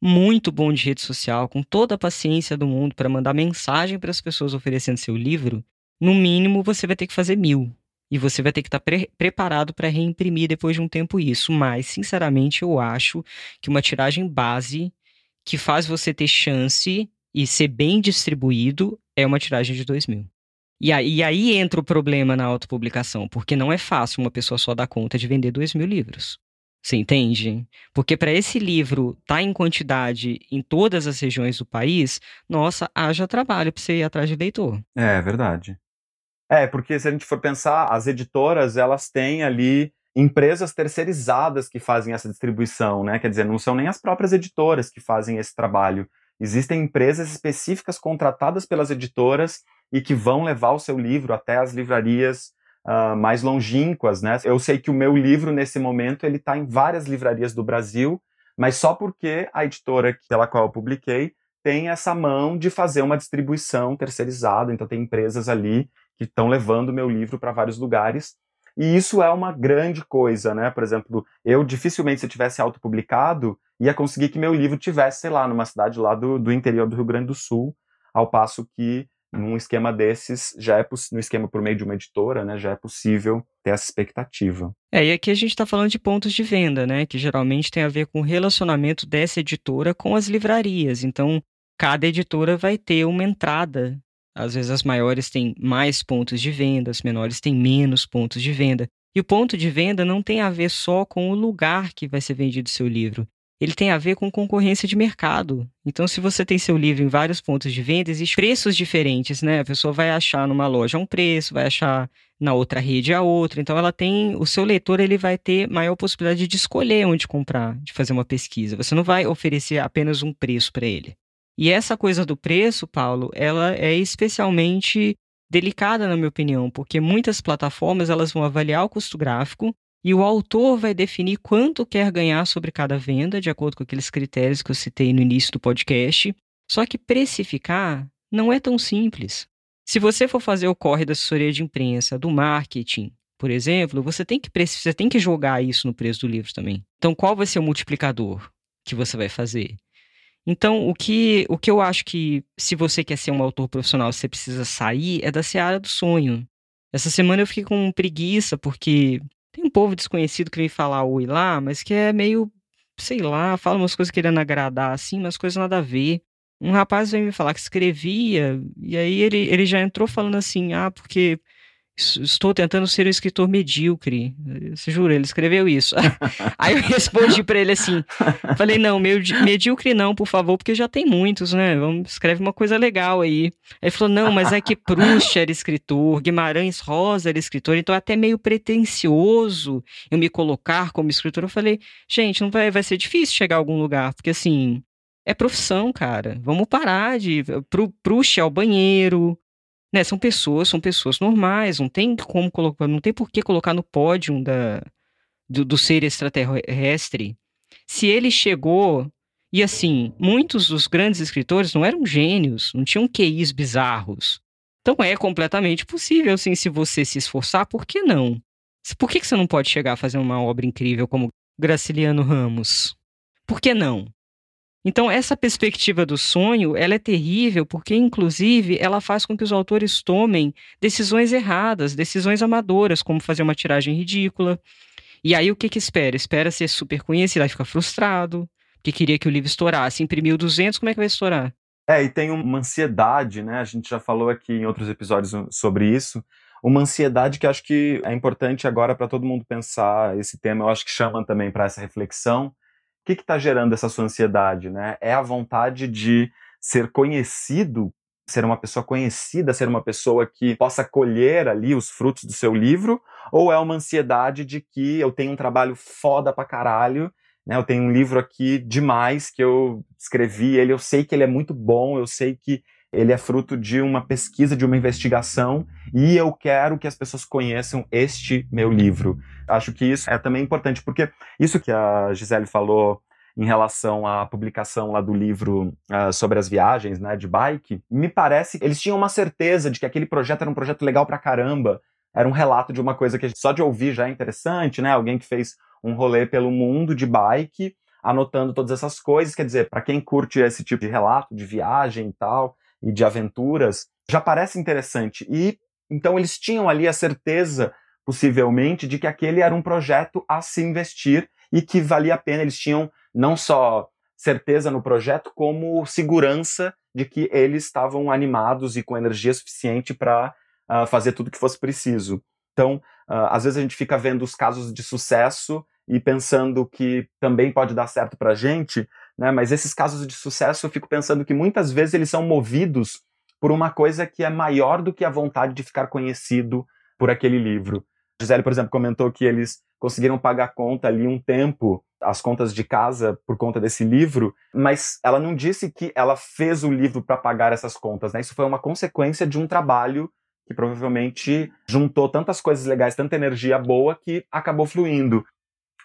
muito bom de rede social, com toda a paciência do mundo para mandar mensagem para as pessoas oferecendo seu livro, no mínimo você vai ter que fazer mil. E você vai ter que estar tá pre preparado para reimprimir depois de um tempo isso. Mas, sinceramente, eu acho que uma tiragem base que faz você ter chance e ser bem distribuído é uma tiragem de 2 mil. E aí, e aí entra o problema na autopublicação, porque não é fácil uma pessoa só dar conta de vender 2 mil livros. Você entende? Porque para esse livro estar tá em quantidade em todas as regiões do país, nossa, haja trabalho para você ir atrás de leitor. É verdade. É, porque se a gente for pensar, as editoras, elas têm ali empresas terceirizadas que fazem essa distribuição, né? Quer dizer, não são nem as próprias editoras que fazem esse trabalho. Existem empresas específicas contratadas pelas editoras e que vão levar o seu livro até as livrarias uh, mais longínquas, né? Eu sei que o meu livro, nesse momento, ele está em várias livrarias do Brasil, mas só porque a editora pela qual eu publiquei tem essa mão de fazer uma distribuição terceirizada, então tem empresas ali que estão levando o meu livro para vários lugares, e isso é uma grande coisa, né? Por exemplo, eu dificilmente, se eu tivesse autopublicado, ia conseguir que meu livro tivesse, sei lá, numa cidade lá do, do interior do Rio Grande do Sul, ao passo que num esquema desses, já é no esquema por meio de uma editora, né, já é possível ter essa expectativa. É, e aqui a gente está falando de pontos de venda, né, que geralmente tem a ver com o relacionamento dessa editora com as livrarias. Então, cada editora vai ter uma entrada. Às vezes as maiores têm mais pontos de venda, as menores têm menos pontos de venda. E o ponto de venda não tem a ver só com o lugar que vai ser vendido seu livro ele tem a ver com concorrência de mercado. Então, se você tem seu livro em vários pontos de venda, existem preços diferentes, né? A pessoa vai achar numa loja um preço, vai achar na outra rede a outra. Então, ela tem, o seu leitor ele vai ter maior possibilidade de escolher onde comprar, de fazer uma pesquisa. Você não vai oferecer apenas um preço para ele. E essa coisa do preço, Paulo, ela é especialmente delicada na minha opinião, porque muitas plataformas elas vão avaliar o custo gráfico e o autor vai definir quanto quer ganhar sobre cada venda, de acordo com aqueles critérios que eu citei no início do podcast. Só que precificar não é tão simples. Se você for fazer o corre da assessoria de imprensa, do marketing, por exemplo, você tem que, você tem que jogar isso no preço do livro também. Então, qual vai ser o multiplicador que você vai fazer? Então, o que, o que eu acho que, se você quer ser um autor profissional, você precisa sair é da seara do sonho. Essa semana eu fiquei com preguiça, porque tem um povo desconhecido que vem falar oi lá, mas que é meio, sei lá, fala umas coisas querendo agradar, assim, umas coisas nada a ver. Um rapaz veio me falar que escrevia, e aí ele, ele já entrou falando assim, ah, porque estou tentando ser um escritor medíocre. Você jura? Ele escreveu isso. [LAUGHS] Aí eu respondi para ele assim: falei, não, medíocre não, por favor, porque já tem muitos, né? Vamos, escreve uma coisa legal aí. Aí ele falou: não, mas é que Proust era escritor, Guimarães Rosa era escritor, então é até meio pretencioso eu me colocar como escritor. Eu falei, gente, não vai, vai ser difícil chegar a algum lugar, porque assim. É profissão, cara. Vamos parar de. Proust é o banheiro, né, são pessoas, são pessoas normais, não tem como colocar, não tem por que colocar no pódio da, do, do ser extraterrestre. Se ele chegou e assim, muitos dos grandes escritores não eram gênios, não tinham QIs bizarros. Então é completamente possível, assim, se você se esforçar, por que não? Por que, que você não pode chegar a fazer uma obra incrível como Graciliano Ramos? Por que não? Então, essa perspectiva do sonho, ela é terrível porque, inclusive, ela faz com que os autores tomem decisões erradas, decisões amadoras, como fazer uma tiragem ridícula. E aí, o que que espera? Espera ser super conhecido, aí fica frustrado, porque queria que o livro estourasse. Imprimiu 200, como é que vai estourar? É, e tem uma ansiedade, né? A gente já falou aqui em outros episódios sobre isso. Uma ansiedade que acho que é importante agora para todo mundo pensar esse tema. Eu acho que chama também para essa reflexão que está gerando essa sua ansiedade? Né? É a vontade de ser conhecido, ser uma pessoa conhecida, ser uma pessoa que possa colher ali os frutos do seu livro? Ou é uma ansiedade de que eu tenho um trabalho foda pra caralho, né? eu tenho um livro aqui demais que eu escrevi, ele, eu sei que ele é muito bom, eu sei que ele é fruto de uma pesquisa, de uma investigação, e eu quero que as pessoas conheçam este meu livro. Acho que isso é também importante, porque isso que a Gisele falou em relação à publicação lá do livro uh, sobre as viagens, né, de bike, me parece que eles tinham uma certeza de que aquele projeto era um projeto legal pra caramba, era um relato de uma coisa que só de ouvir já é interessante, né, alguém que fez um rolê pelo mundo de bike, anotando todas essas coisas, quer dizer, para quem curte esse tipo de relato de viagem e tal, e de aventuras, já parece interessante. E então eles tinham ali a certeza, possivelmente, de que aquele era um projeto a se investir e que valia a pena. Eles tinham não só certeza no projeto, como segurança de que eles estavam animados e com energia suficiente para uh, ah, fazer tudo que fosse preciso. Então, uh, às vezes a gente fica vendo os casos de sucesso e pensando que também pode dar certo para a gente, né? Mas esses casos de sucesso eu fico pensando que muitas vezes eles são movidos por uma coisa que é maior do que a vontade de ficar conhecido por aquele livro. Gisele, por exemplo, comentou que eles conseguiram pagar a conta ali um tempo, as contas de casa, por conta desse livro, mas ela não disse que ela fez o livro para pagar essas contas, né? Isso foi uma consequência de um trabalho que provavelmente juntou tantas coisas legais, tanta energia boa que acabou fluindo.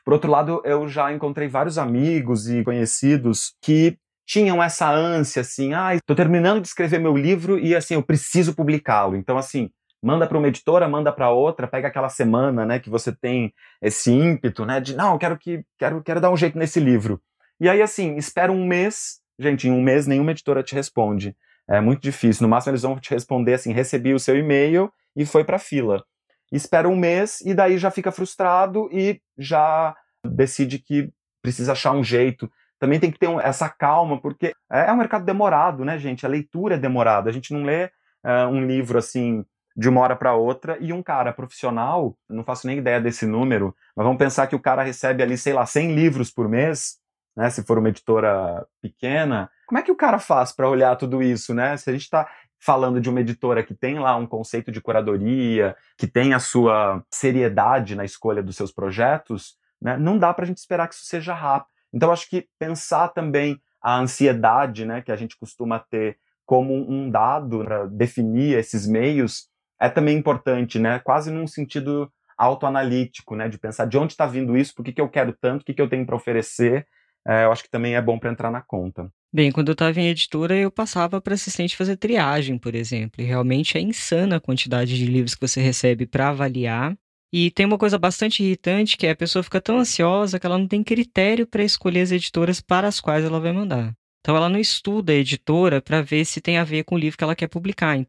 Por outro lado, eu já encontrei vários amigos e conhecidos que tinham essa ânsia, assim, ah, estou terminando de escrever meu livro e, assim, eu preciso publicá-lo. Então, assim, manda para uma editora, manda para outra, pega aquela semana, né, que você tem esse ímpeto, né, de, não, quero que, quero, quero dar um jeito nesse livro. E aí, assim, espera um mês, gente, em um mês nenhuma editora te responde. É muito difícil. No máximo, eles vão te responder assim, recebi o seu e-mail e foi para fila espera um mês e daí já fica frustrado e já decide que precisa achar um jeito. Também tem que ter essa calma, porque é, é um mercado demorado, né, gente? A leitura é demorada. A gente não lê uh, um livro assim de uma hora para outra e um cara profissional, não faço nem ideia desse número, mas vamos pensar que o cara recebe ali, sei lá, 100 livros por mês, né, se for uma editora pequena. Como é que o cara faz para olhar tudo isso, né? Se a gente está falando de uma editora que tem lá um conceito de curadoria, que tem a sua seriedade na escolha dos seus projetos, né, não dá para a gente esperar que isso seja rápido. Então, acho que pensar também a ansiedade né, que a gente costuma ter como um dado para definir esses meios é também importante, né? quase num sentido autoanalítico, né? de pensar de onde está vindo isso, por que, que eu quero tanto, o que, que eu tenho para oferecer. É, eu acho que também é bom para entrar na conta. Bem, quando eu estava em editora, eu passava para assistente fazer triagem, por exemplo. E realmente é insana a quantidade de livros que você recebe para avaliar. E tem uma coisa bastante irritante que é a pessoa fica tão ansiosa que ela não tem critério para escolher as editoras para as quais ela vai mandar. Então ela não estuda a editora para ver se tem a ver com o livro que ela quer publicar.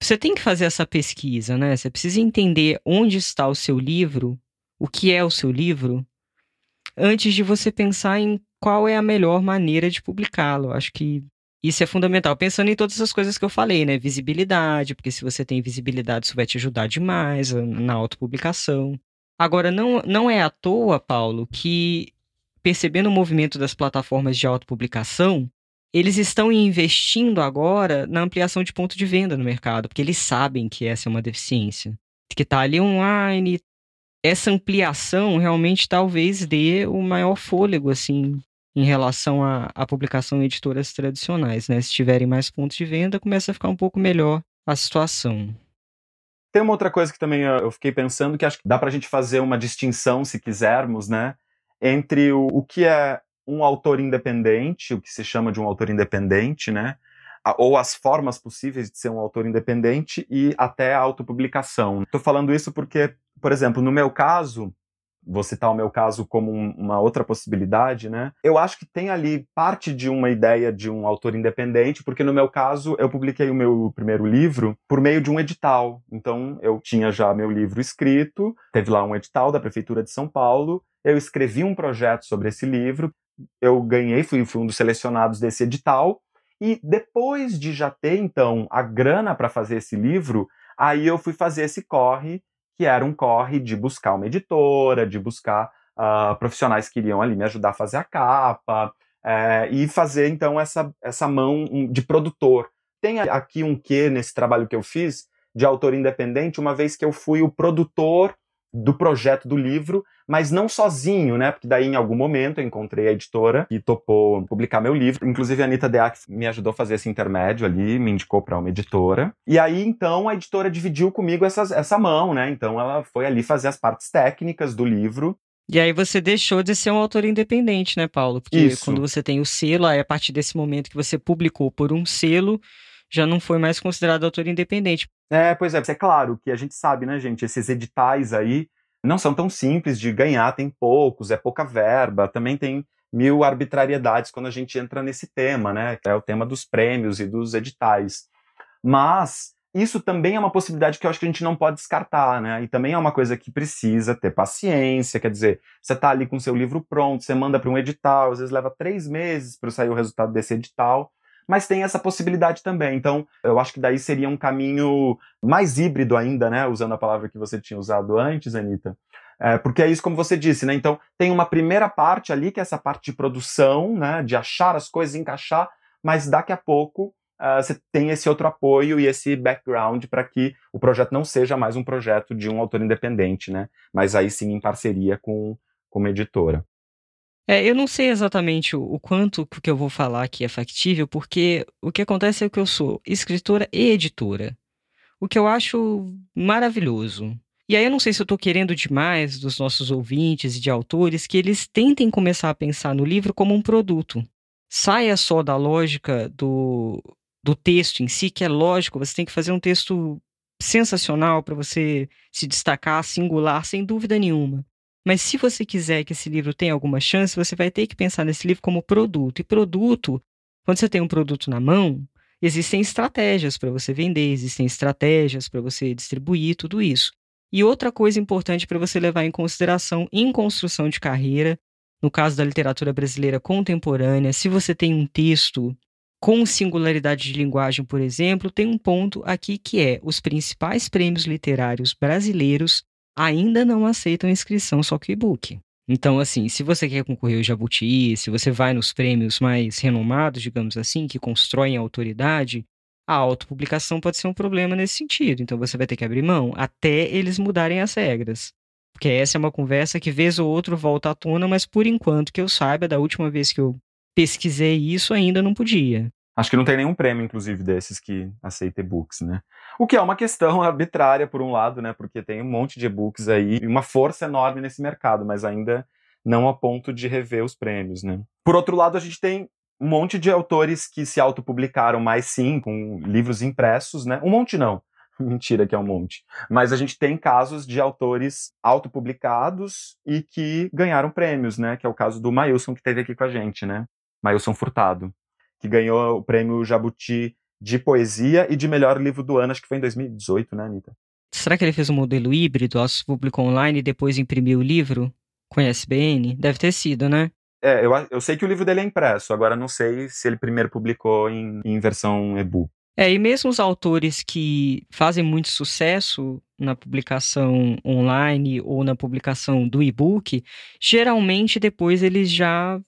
Você tem que fazer essa pesquisa, né? Você precisa entender onde está o seu livro, o que é o seu livro, antes de você pensar em qual é a melhor maneira de publicá-lo. Acho que isso é fundamental. Pensando em todas as coisas que eu falei, né? Visibilidade, porque se você tem visibilidade, isso vai te ajudar demais na autopublicação. Agora, não, não é à toa, Paulo, que percebendo o movimento das plataformas de autopublicação, eles estão investindo agora na ampliação de ponto de venda no mercado, porque eles sabem que essa é uma deficiência. Que está ali online, essa ampliação realmente talvez dê o maior fôlego, assim, em relação à, à publicação em editoras tradicionais, né? Se tiverem mais pontos de venda, começa a ficar um pouco melhor a situação. Tem uma outra coisa que também eu fiquei pensando, que acho que dá para a gente fazer uma distinção, se quisermos, né? Entre o, o que é um autor independente, o que se chama de um autor independente, né? Ou as formas possíveis de ser um autor independente e até a autopublicação. Estou falando isso porque, por exemplo, no meu caso, vou citar o meu caso como um, uma outra possibilidade, né? Eu acho que tem ali parte de uma ideia de um autor independente, porque no meu caso eu publiquei o meu primeiro livro por meio de um edital. Então eu tinha já meu livro escrito, teve lá um edital da prefeitura de São Paulo, eu escrevi um projeto sobre esse livro, eu ganhei, fui, fui um dos selecionados desse edital. E depois de já ter então a grana para fazer esse livro, aí eu fui fazer esse corre que era um corre de buscar uma editora, de buscar uh, profissionais que iriam ali me ajudar a fazer a capa, é, e fazer então essa, essa mão de produtor. Tem aqui um quê nesse trabalho que eu fiz de autor independente, uma vez que eu fui o produtor do projeto do livro, mas não sozinho, né? Porque daí em algum momento eu encontrei a editora e topou publicar meu livro. Inclusive a Anitta Deac me ajudou a fazer esse intermédio ali, me indicou para uma editora. E aí então a editora dividiu comigo essas, essa mão, né? Então ela foi ali fazer as partes técnicas do livro e aí você deixou de ser um autor independente, né, Paulo? Porque Isso. quando você tem o selo, aí a partir desse momento que você publicou por um selo, já não foi mais considerado autor independente. É, pois é, é claro que a gente sabe, né, gente, esses editais aí não são tão simples de ganhar, tem poucos, é pouca verba, também tem mil arbitrariedades quando a gente entra nesse tema, né, é o tema dos prêmios e dos editais. Mas isso também é uma possibilidade que eu acho que a gente não pode descartar, né? E também é uma coisa que precisa ter paciência, quer dizer, você está ali com seu livro pronto, você manda para um edital, às vezes leva três meses para sair o resultado desse edital, mas tem essa possibilidade também. Então, eu acho que daí seria um caminho mais híbrido ainda, né? Usando a palavra que você tinha usado antes, Anitta. É, porque é isso como você disse, né? Então, tem uma primeira parte ali, que é essa parte de produção, né? De achar as coisas, encaixar, mas daqui a pouco uh, você tem esse outro apoio e esse background para que o projeto não seja mais um projeto de um autor independente, né? Mas aí sim em parceria com, com uma editora. É, eu não sei exatamente o, o quanto que eu vou falar aqui é factível, porque o que acontece é que eu sou escritora e editora. O que eu acho maravilhoso. E aí eu não sei se eu estou querendo demais dos nossos ouvintes e de autores que eles tentem começar a pensar no livro como um produto. Saia só da lógica do, do texto em si, que é lógico, você tem que fazer um texto sensacional para você se destacar, singular, sem dúvida nenhuma. Mas se você quiser que esse livro tenha alguma chance, você vai ter que pensar nesse livro como produto. E produto, quando você tem um produto na mão, existem estratégias para você vender, existem estratégias para você distribuir, tudo isso. E outra coisa importante para você levar em consideração em construção de carreira, no caso da literatura brasileira contemporânea, se você tem um texto com singularidade de linguagem, por exemplo, tem um ponto aqui que é os principais prêmios literários brasileiros ainda não aceitam inscrição só que e-book. Então, assim, se você quer concorrer ao Jabuti, se você vai nos prêmios mais renomados, digamos assim, que constroem autoridade, a autopublicação pode ser um problema nesse sentido. Então, você vai ter que abrir mão até eles mudarem as regras. Porque essa é uma conversa que, vez ou outra, volta à tona, mas por enquanto que eu saiba, da última vez que eu pesquisei isso, ainda não podia. Acho que não tem nenhum prêmio, inclusive, desses que aceita e-books, né? O que é uma questão [LAUGHS] arbitrária, por um lado, né? Porque tem um monte de e-books aí e uma força enorme nesse mercado, mas ainda não a ponto de rever os prêmios, né? Por outro lado, a gente tem um monte de autores que se autopublicaram mais sim, com livros impressos, né? Um monte não. [LAUGHS] Mentira que é um monte. Mas a gente tem casos de autores autopublicados e que ganharam prêmios, né? Que é o caso do Mailson, que esteve aqui com a gente, né? Mailson Furtado que ganhou o prêmio Jabuti de poesia e de melhor livro do ano, acho que foi em 2018, né, Anitta? Será que ele fez um modelo híbrido, publicou online e depois imprimiu o livro com ISBN? Deve ter sido, né? É, eu, eu sei que o livro dele é impresso, agora não sei se ele primeiro publicou em, em versão e-book. É, e mesmo os autores que fazem muito sucesso na publicação online ou na publicação do e-book, geralmente depois eles já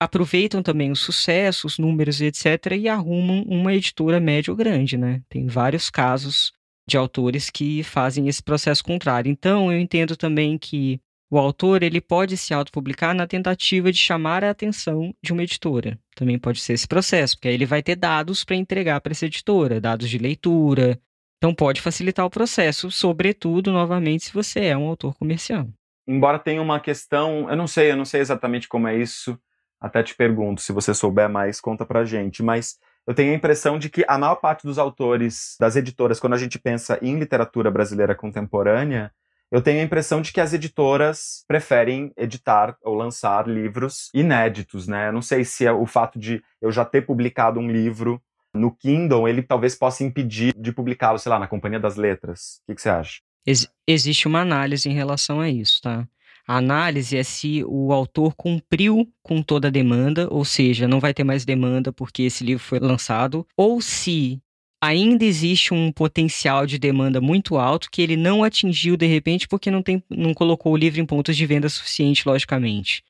aproveitam também o sucesso, os números, etc., e arrumam uma editora média ou grande, né? Tem vários casos de autores que fazem esse processo contrário. Então, eu entendo também que o autor ele pode se autopublicar na tentativa de chamar a atenção de uma editora. Também pode ser esse processo, porque aí ele vai ter dados para entregar para essa editora, dados de leitura. Então pode facilitar o processo, sobretudo, novamente, se você é um autor comercial. Embora tenha uma questão, eu não sei, eu não sei exatamente como é isso, até te pergunto, se você souber mais, conta pra gente. Mas eu tenho a impressão de que a maior parte dos autores, das editoras, quando a gente pensa em literatura brasileira contemporânea, eu tenho a impressão de que as editoras preferem editar ou lançar livros inéditos, né? Eu não sei se é o fato de eu já ter publicado um livro no Kindle, ele talvez possa impedir de publicá-lo, sei lá, na Companhia das Letras. O que, que você acha? Ex existe uma análise em relação a isso, tá? A análise é se o autor cumpriu com toda a demanda, ou seja, não vai ter mais demanda porque esse livro foi lançado, ou se ainda existe um potencial de demanda muito alto que ele não atingiu de repente porque não, tem, não colocou o livro em pontos de venda suficiente, logicamente.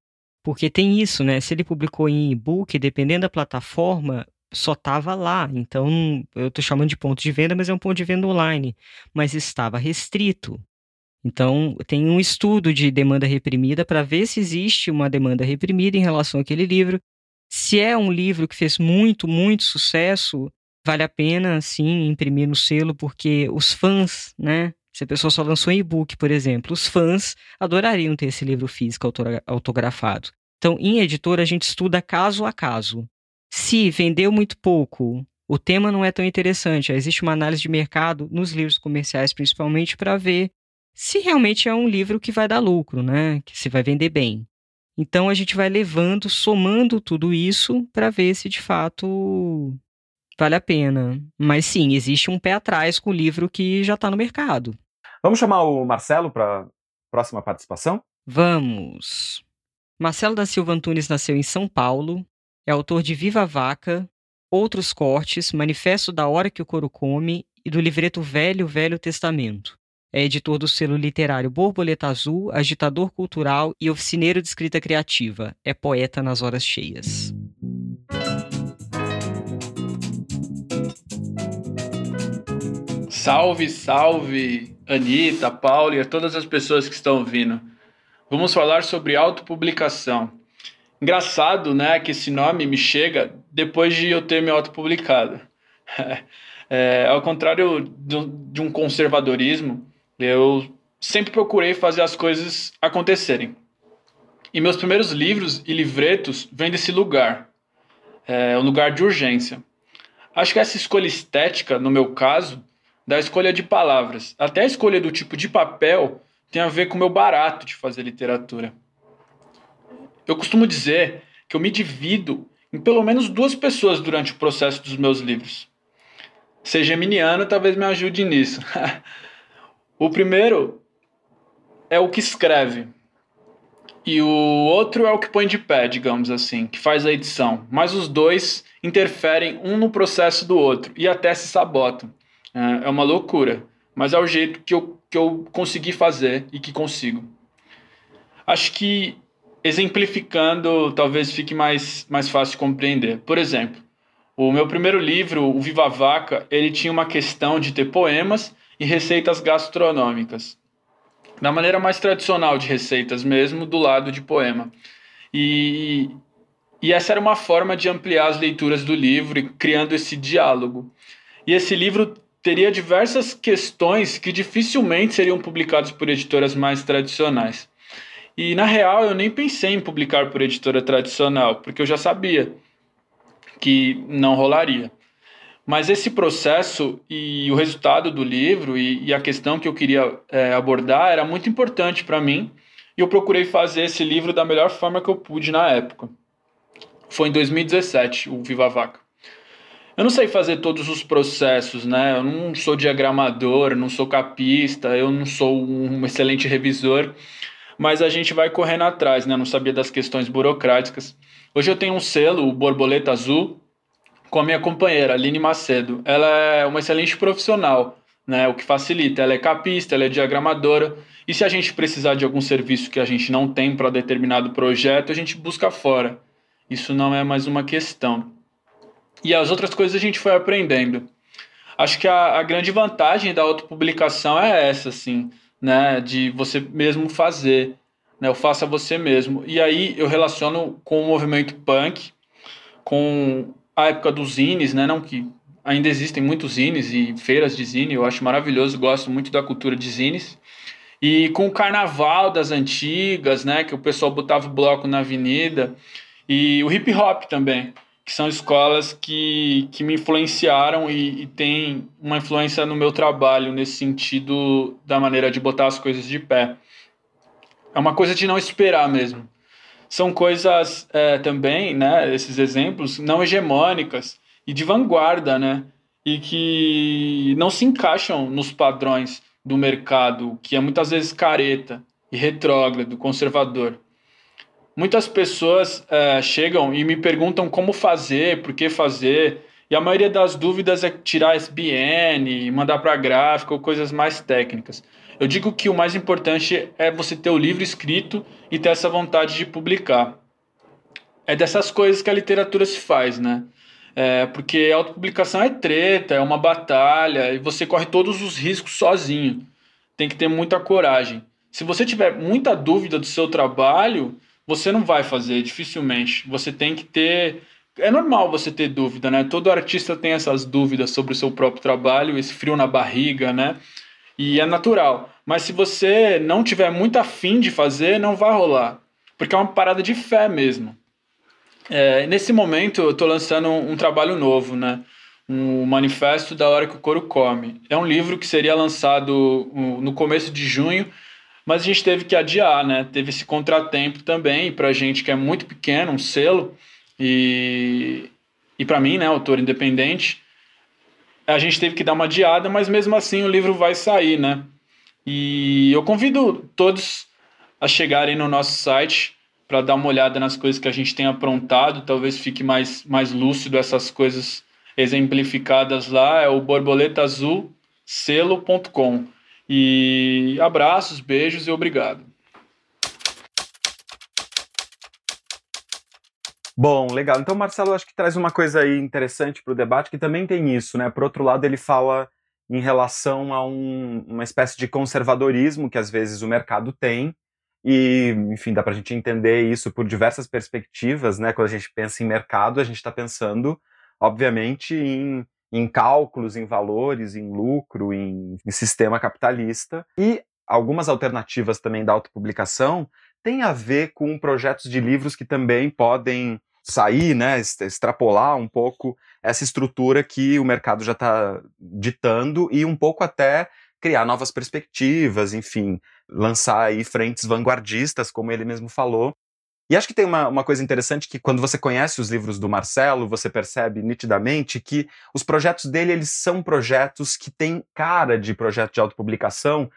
Porque tem isso, né? Se ele publicou em e-book, dependendo da plataforma, só estava lá. Então, eu estou chamando de ponto de venda, mas é um ponto de venda online. Mas estava restrito. Então, tem um estudo de demanda reprimida para ver se existe uma demanda reprimida em relação àquele livro. Se é um livro que fez muito, muito sucesso, vale a pena, sim, imprimir no selo, porque os fãs, né? Se a pessoa só lançou em e-book, por exemplo, os fãs adorariam ter esse livro físico autografado. Então, em editora, a gente estuda caso a caso. Se vendeu muito pouco, o tema não é tão interessante, existe uma análise de mercado nos livros comerciais, principalmente, para ver se realmente é um livro que vai dar lucro, né? Que se vai vender bem. Então a gente vai levando, somando tudo isso para ver se de fato vale a pena. Mas sim, existe um pé atrás com o livro que já está no mercado. Vamos chamar o Marcelo para próxima participação? Vamos. Marcelo da Silva Antunes nasceu em São Paulo, é autor de Viva Vaca, Outros Cortes, Manifesto da Hora que o Coro Come e do livreto Velho Velho Testamento. É editor do selo literário Borboleta Azul, agitador cultural e oficineiro de escrita criativa. É poeta nas horas cheias. Salve, salve, Anitta, Paulo e a todas as pessoas que estão vindo. Vamos falar sobre autopublicação. Engraçado, né, que esse nome me chega depois de eu ter me autopublicado. [LAUGHS] É, ao contrário de um conservadorismo, eu sempre procurei fazer as coisas acontecerem. E meus primeiros livros e livretos vêm desse lugar, é um lugar de urgência. Acho que essa escolha estética, no meu caso, da escolha de palavras, até a escolha do tipo de papel, tem a ver com o meu barato de fazer literatura. Eu costumo dizer que eu me divido em pelo menos duas pessoas durante o processo dos meus livros. Ser geminiano talvez me ajude nisso. [LAUGHS] o primeiro é o que escreve. E o outro é o que põe de pé, digamos assim, que faz a edição. Mas os dois interferem um no processo do outro e até se sabotam. É, é uma loucura, mas é o jeito que eu, que eu consegui fazer e que consigo. Acho que exemplificando, talvez fique mais, mais fácil de compreender. Por exemplo, o meu primeiro livro, o Viva Vaca, ele tinha uma questão de ter poemas e receitas gastronômicas. Da maneira mais tradicional de receitas mesmo, do lado de poema. E, e essa era uma forma de ampliar as leituras do livro criando esse diálogo. E esse livro teria diversas questões que dificilmente seriam publicadas por editoras mais tradicionais. E na real eu nem pensei em publicar por editora tradicional, porque eu já sabia que não rolaria. Mas esse processo e o resultado do livro e, e a questão que eu queria é, abordar era muito importante para mim e eu procurei fazer esse livro da melhor forma que eu pude na época. Foi em 2017, o Viva Vaca. Eu não sei fazer todos os processos, né? Eu não sou diagramador, não sou capista, eu não sou um excelente revisor, mas a gente vai correndo atrás, né? Eu não sabia das questões burocráticas. Hoje eu tenho um selo, o Borboleta Azul, com a minha companheira, Aline Macedo. Ela é uma excelente profissional, né? O que facilita. Ela é capista, ela é diagramadora. E se a gente precisar de algum serviço que a gente não tem para determinado projeto, a gente busca fora. Isso não é mais uma questão. E as outras coisas a gente foi aprendendo. Acho que a, a grande vantagem da autopublicação é essa, assim né, de você mesmo fazer, né, o faça você mesmo. E aí eu relaciono com o movimento punk, com a época dos zines, né, não que ainda existem muitos zines e feiras de zine, eu acho maravilhoso, gosto muito da cultura de zines. E com o carnaval das antigas, né, que o pessoal botava o bloco na avenida, e o hip hop também que são escolas que, que me influenciaram e, e têm uma influência no meu trabalho nesse sentido da maneira de botar as coisas de pé. É uma coisa de não esperar mesmo. São coisas é, também, né, esses exemplos, não hegemônicas e de vanguarda, né, e que não se encaixam nos padrões do mercado, que é muitas vezes careta e retrógrado, conservador. Muitas pessoas é, chegam e me perguntam como fazer, por que fazer, e a maioria das dúvidas é tirar SBN, mandar para gráfico ou coisas mais técnicas. Eu digo que o mais importante é você ter o livro escrito e ter essa vontade de publicar. É dessas coisas que a literatura se faz, né? É, porque a autopublicação é treta, é uma batalha, e você corre todos os riscos sozinho. tem que ter muita coragem. Se você tiver muita dúvida do seu trabalho, você não vai fazer, dificilmente. Você tem que ter. É normal você ter dúvida, né? Todo artista tem essas dúvidas sobre o seu próprio trabalho, esse frio na barriga, né? E é natural. Mas se você não tiver muito afim de fazer, não vai rolar. Porque é uma parada de fé mesmo. É, nesse momento, eu estou lançando um, um, trabalho novo, né? Um manifesto da hora que o couro come. É um livro que seria lançado no começo de junho, mas a gente teve que adiar, né? Teve esse contratempo também para gente que é muito pequeno, um selo e e para mim, né, autor independente, a gente teve que dar uma adiada, mas mesmo assim o livro vai sair, né? E eu convido todos a chegarem no nosso site para dar uma olhada nas coisas que a gente tem aprontado, talvez fique mais mais lúcido essas coisas exemplificadas lá, é o borboletaazulselo.com. E abraços, beijos e obrigado. Bom, legal. Então, Marcelo, acho que traz uma coisa aí interessante para o debate, que também tem isso, né? Por outro lado, ele fala em relação a um, uma espécie de conservadorismo que às vezes o mercado tem, e, enfim, dá para a gente entender isso por diversas perspectivas, né? Quando a gente pensa em mercado, a gente está pensando, obviamente, em em cálculos, em valores, em lucro, em, em sistema capitalista. E algumas alternativas também da autopublicação têm a ver com projetos de livros que também podem sair, né, extrapolar um pouco essa estrutura que o mercado já está ditando e um pouco até criar novas perspectivas, enfim, lançar aí frentes vanguardistas, como ele mesmo falou, e acho que tem uma, uma coisa interessante que quando você conhece os livros do Marcelo, você percebe nitidamente que os projetos dele eles são projetos que têm cara de projeto de autopublicação,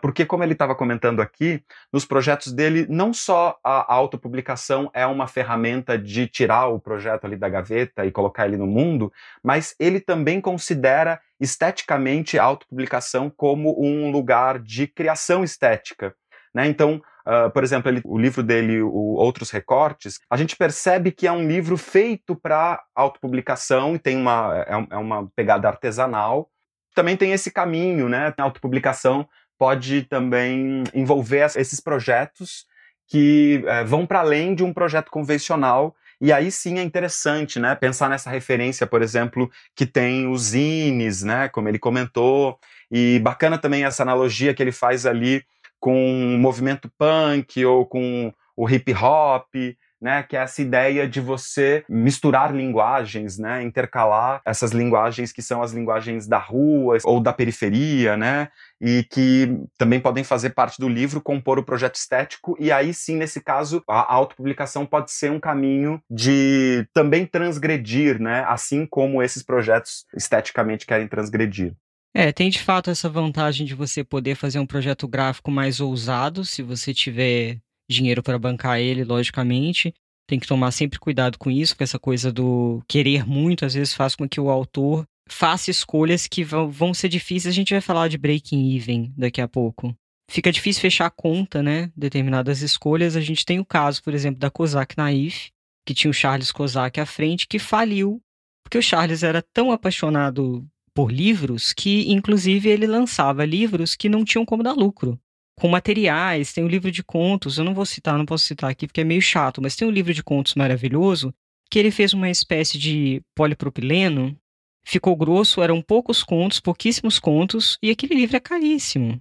porque, como ele estava comentando aqui, nos projetos dele, não só a autopublicação é uma ferramenta de tirar o projeto ali da gaveta e colocar ele no mundo, mas ele também considera esteticamente a autopublicação como um lugar de criação estética. Né? Então, Uh, por exemplo, ele, o livro dele, o Outros Recortes, a gente percebe que é um livro feito para autopublicação e tem uma, é, é, uma pegada artesanal. Também tem esse caminho, né? Autopublicação pode também envolver esses projetos que é, vão para além de um projeto convencional. E aí sim é interessante, né, pensar nessa referência, por exemplo, que tem os zines, né, como ele comentou, e bacana também essa analogia que ele faz ali com o movimento punk ou com o hip hop, né, que é essa ideia de você misturar linguagens, né, intercalar essas linguagens que são as linguagens da rua ou da periferia, né, e que também podem fazer parte do livro, compor o projeto estético, e aí sim, nesse caso, a autopublicação pode ser um caminho de também transgredir, né, assim como esses projetos esteticamente querem transgredir. É, tem de fato essa vantagem de você poder fazer um projeto gráfico mais ousado, se você tiver dinheiro para bancar ele, logicamente. Tem que tomar sempre cuidado com isso, porque essa coisa do querer muito às vezes faz com que o autor faça escolhas que vão ser difíceis. A gente vai falar de breaking even daqui a pouco. Fica difícil fechar a conta, né? Determinadas escolhas. A gente tem o caso, por exemplo, da Kozak Naif, que tinha o Charles Kozak à frente, que faliu, porque o Charles era tão apaixonado por livros que, inclusive, ele lançava livros que não tinham como dar lucro. Com materiais, tem um livro de contos, eu não vou citar, não posso citar aqui porque é meio chato, mas tem um livro de contos maravilhoso que ele fez uma espécie de polipropileno, ficou grosso, eram poucos contos, pouquíssimos contos, e aquele livro é caríssimo.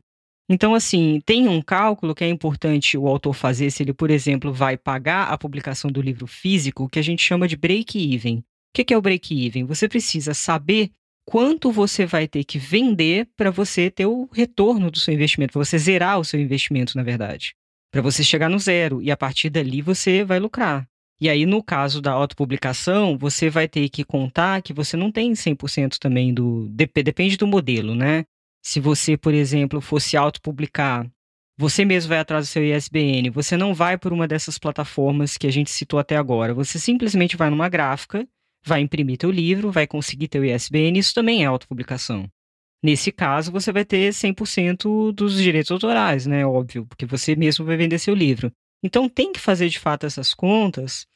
Então, assim, tem um cálculo que é importante o autor fazer se ele, por exemplo, vai pagar a publicação do livro físico, que a gente chama de break-even. O que é o break-even? Você precisa saber quanto você vai ter que vender para você ter o retorno do seu investimento, para você zerar o seu investimento, na verdade. Para você chegar no zero e a partir dali você vai lucrar. E aí, no caso da autopublicação, você vai ter que contar que você não tem 100% também do. Depende do modelo, né? Se você, por exemplo, fosse autopublicar, você mesmo vai atrás do seu ISBN, você não vai por uma dessas plataformas que a gente citou até agora. Você simplesmente vai numa gráfica vai imprimir teu livro, vai conseguir teu ISBN, isso também é autopublicação. Nesse caso, você vai ter 100% dos direitos autorais, né? Óbvio, porque você mesmo vai vender seu livro. Então, tem que fazer de fato essas contas,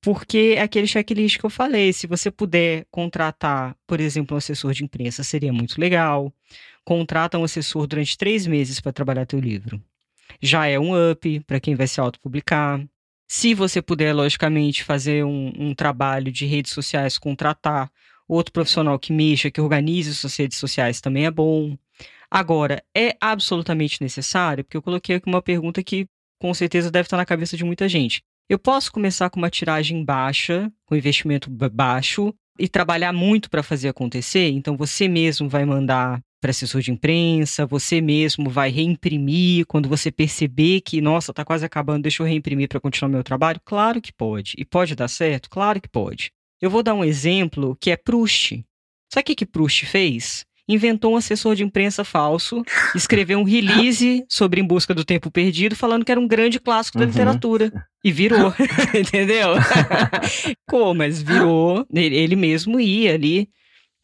porque é aquele checklist que eu falei. Se você puder contratar, por exemplo, um assessor de imprensa, seria muito legal. contrata um assessor durante três meses para trabalhar teu livro. Já é um up para quem vai se autopublicar. Se você puder, logicamente, fazer um, um trabalho de redes sociais, contratar outro profissional que mexa, que organize suas redes sociais também é bom. Agora, é absolutamente necessário? Porque eu coloquei aqui uma pergunta que com certeza deve estar na cabeça de muita gente. Eu posso começar com uma tiragem baixa, com investimento baixo, e trabalhar muito para fazer acontecer? Então, você mesmo vai mandar para assessor de imprensa, você mesmo vai reimprimir quando você perceber que, nossa, está quase acabando, deixa eu reimprimir para continuar meu trabalho? Claro que pode. E pode dar certo? Claro que pode. Eu vou dar um exemplo que é Proust. Sabe o que, que Proust fez? Inventou um assessor de imprensa falso, escreveu um release [LAUGHS] sobre Em Busca do Tempo Perdido, falando que era um grande clássico da uhum. literatura. E virou, [LAUGHS] entendeu? [LAUGHS] Como? Mas virou. Ele mesmo ia ali